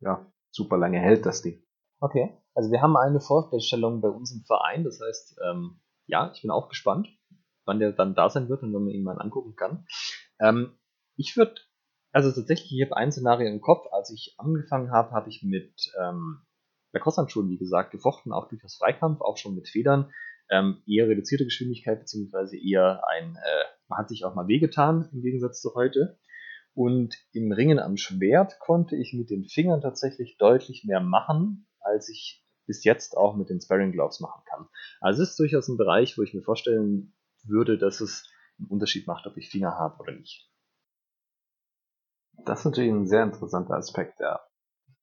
ja, super lange hält, das Ding. Okay, also wir haben eine Vorbestellung bei uns im Verein, das heißt, ähm, ja, ich bin auch gespannt, wann der dann da sein wird und wann man ihn mal angucken kann. Ähm, ich würde, also tatsächlich, ich habe ein Szenario im Kopf. Als ich angefangen habe, habe ich mit ähm, Lacoste-Handschuhen, wie gesagt, gefochten, auch durch das Freikampf, auch schon mit Federn. Ähm, eher reduzierte Geschwindigkeit, beziehungsweise eher ein, äh, man hat sich auch mal wehgetan, im Gegensatz zu heute. Und im Ringen am Schwert konnte ich mit den Fingern tatsächlich deutlich mehr machen, als ich bis jetzt auch mit den Sparring Gloves machen kann. Also es ist durchaus ein Bereich, wo ich mir vorstellen würde, dass es einen Unterschied macht, ob ich Finger habe oder nicht. Das ist natürlich ein sehr interessanter Aspekt, ja.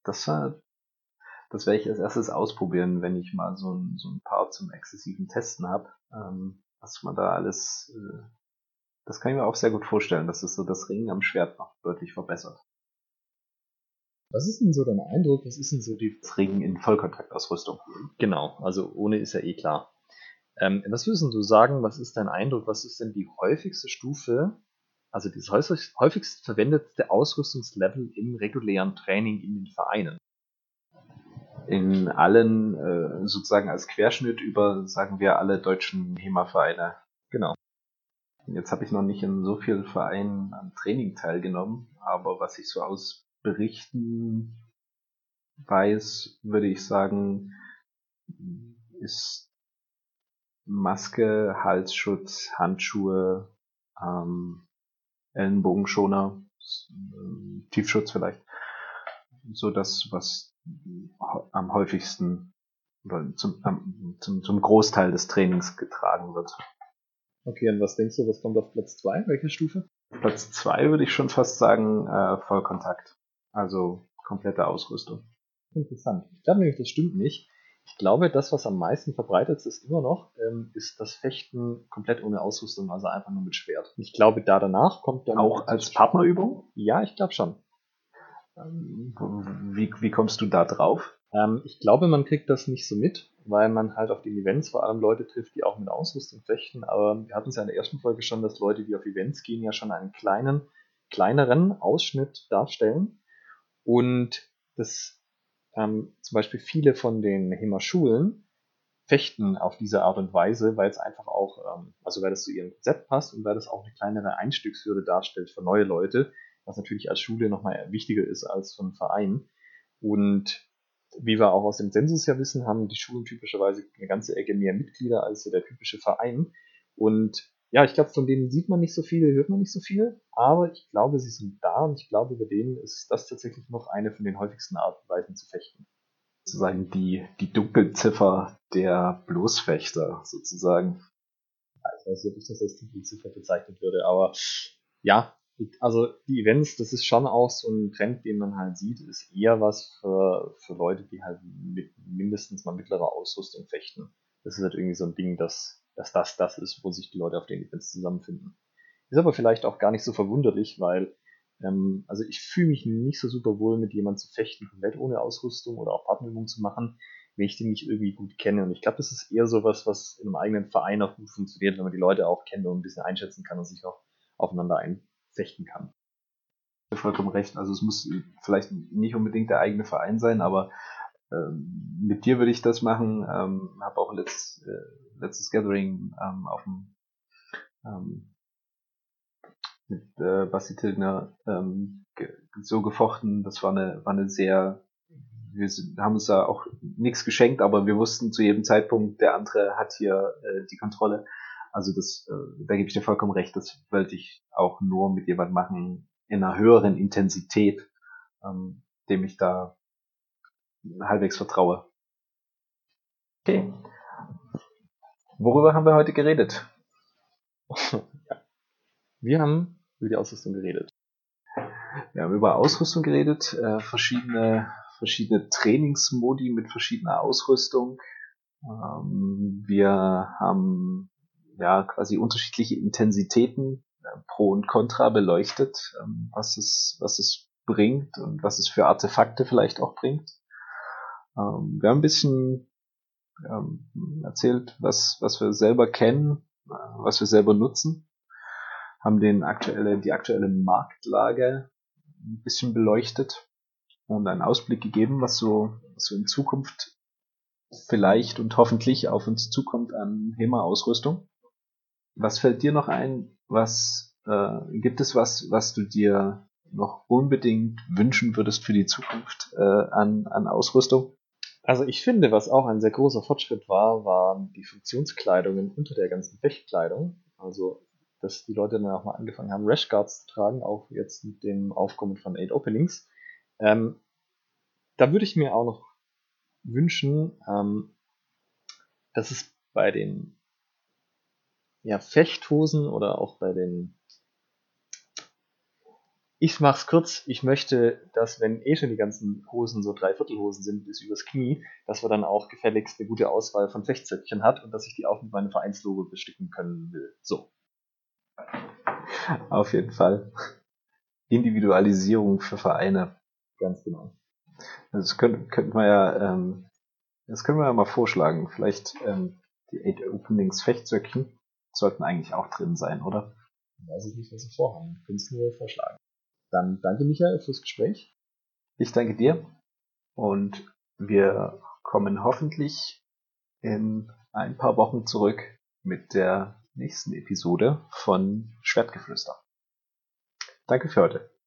Das, das werde ich als erstes ausprobieren, wenn ich mal so ein, so ein paar zum exzessiven Testen habe, ähm, was man da alles, äh, das kann ich mir auch sehr gut vorstellen, dass es so das Ringen am Schwert noch deutlich verbessert. Was ist denn so dein Eindruck? Was ist denn so die. Das Ringen in Vollkontaktausrüstung. Genau, also ohne ist ja eh klar. Ähm, was würdest du sagen, was ist dein Eindruck? Was ist denn die häufigste Stufe, also das häufigst verwendete Ausrüstungslevel im regulären Training in den Vereinen? In allen, äh, sozusagen als Querschnitt über, sagen wir, alle deutschen HEMA-Vereine. Genau. Jetzt habe ich noch nicht in so vielen Vereinen am Training teilgenommen, aber was ich so aus Berichten weiß, würde ich sagen, ist Maske, Halsschutz, Handschuhe, ähm, Ellenbogenschoner, Tiefschutz vielleicht. So das, was am häufigsten oder zum, am, zum, zum Großteil des Trainings getragen wird. Okay, und was denkst du, was kommt auf Platz 2? Welche Stufe? Platz 2 würde ich schon fast sagen, äh, Vollkontakt. Also komplette Ausrüstung. Interessant. Ich glaube nämlich, das stimmt nicht. Ich glaube, das, was am meisten verbreitet ist, immer noch, ähm, ist das Fechten komplett ohne Ausrüstung, also einfach nur mit Schwert. Ich glaube, da danach kommt dann. Auch als Partnerübung? Ja, ich glaube schon. Ähm, wie, wie kommst du da drauf? Ähm, ich glaube, man kriegt das nicht so mit, weil man halt auf den Events vor allem Leute trifft, die auch mit Ausrüstung fechten. Aber wir hatten es ja in der ersten Folge schon, dass Leute, die auf Events gehen, ja schon einen kleinen, kleineren Ausschnitt darstellen. Und das ähm, zum Beispiel viele von den HEMA-Schulen fechten auf diese Art und Weise, weil es einfach auch, ähm, also weil das zu ihrem Konzept passt und weil das auch eine kleinere Einstiegshürde darstellt für neue Leute, was natürlich als Schule nochmal wichtiger ist als für einen Verein. Und wie wir auch aus dem Zensus ja wissen, haben die Schulen typischerweise eine ganze Ecke mehr Mitglieder als der typische Verein. Und ja, ich glaube, von denen sieht man nicht so viel, hört man nicht so viel, aber ich glaube, sie sind da und ich glaube, bei denen ist das tatsächlich noch eine von den häufigsten Arten und Weisen zu fechten. Sozusagen die, die Dunkelziffer der Bloßfechter, sozusagen. Ich weiß nicht, ob ich das als Dunkelziffer bezeichnet würde, aber ja, also die Events, das ist schon auch so ein Trend, den man halt sieht, ist eher was für, für Leute, die halt mit mindestens mal mittlerer Ausrüstung fechten. Das ist halt irgendwie so ein Ding, das dass das das ist, wo sich die Leute auf den Events zusammenfinden. Ist aber vielleicht auch gar nicht so verwunderlich, weil ähm, also ich fühle mich nicht so super wohl, mit jemandem zu fechten, komplett ohne Ausrüstung oder auch Partnerübungen zu machen, wenn ich den nicht irgendwie gut kenne. Und ich glaube, das ist eher so was, was in einem eigenen Verein auch gut funktioniert, wenn man die Leute auch kennt und ein bisschen einschätzen kann und sich auch aufeinander einfechten kann. Vollkommen recht. Also es muss vielleicht nicht unbedingt der eigene Verein sein, aber ähm, mit dir würde ich das machen. Ähm, habe auch letzt, äh, letztes Gathering ähm, auf dem ähm, mit äh, Basti Tilgner ähm, ge so gefochten. Das war eine, war eine sehr wir haben uns da auch nichts geschenkt, aber wir wussten zu jedem Zeitpunkt, der andere hat hier äh, die Kontrolle. Also das, äh, da gebe ich dir vollkommen recht, das wollte ich auch nur mit jemand machen in einer höheren Intensität, ähm, dem ich da halbwegs vertraue. Okay. Worüber haben wir heute geredet? Wir haben über die Ausrüstung geredet. Wir haben über Ausrüstung geredet, äh, verschiedene, verschiedene Trainingsmodi mit verschiedener Ausrüstung. Ähm, wir haben ja quasi unterschiedliche Intensitäten äh, pro und contra beleuchtet, ähm, was es, was es bringt und was es für Artefakte vielleicht auch bringt. Ähm, wir haben ein bisschen ähm, erzählt, was, was wir selber kennen, äh, was wir selber nutzen, haben den aktuelle, die aktuelle Marktlage ein bisschen beleuchtet und einen Ausblick gegeben, was so, was so in Zukunft vielleicht und hoffentlich auf uns zukommt an HEMA-Ausrüstung. Was fällt dir noch ein? Was äh, gibt es was, was du dir noch unbedingt wünschen würdest für die Zukunft äh, an, an Ausrüstung? Also ich finde, was auch ein sehr großer Fortschritt war, waren die Funktionskleidungen unter der ganzen Fechtkleidung. Also, dass die Leute dann auch mal angefangen haben, Rashguards zu tragen, auch jetzt mit dem Aufkommen von 8 Openings. Ähm, da würde ich mir auch noch wünschen, ähm, dass es bei den ja, Fechthosen oder auch bei den ich mach's kurz. Ich möchte, dass wenn eh schon die ganzen Hosen so Dreiviertelhosen sind bis übers Knie, dass wir dann auch gefälligst eine gute Auswahl von Fechtzöckchen hat und dass ich die auch mit meinem Vereinslogo besticken können will. So. Auf jeden Fall. Individualisierung für Vereine. Ganz genau. Das könnten, könnten wir ja, ähm, das können wir ja mal vorschlagen. Vielleicht ähm, die Eight Openings Fechtzöckchen sollten eigentlich auch drin sein, oder? Weiß ich nicht, was sie vorhaben. Können es nur vorschlagen. Dann danke Michael fürs Gespräch. Ich danke dir und wir kommen hoffentlich in ein paar Wochen zurück mit der nächsten Episode von Schwertgeflüster. Danke für heute.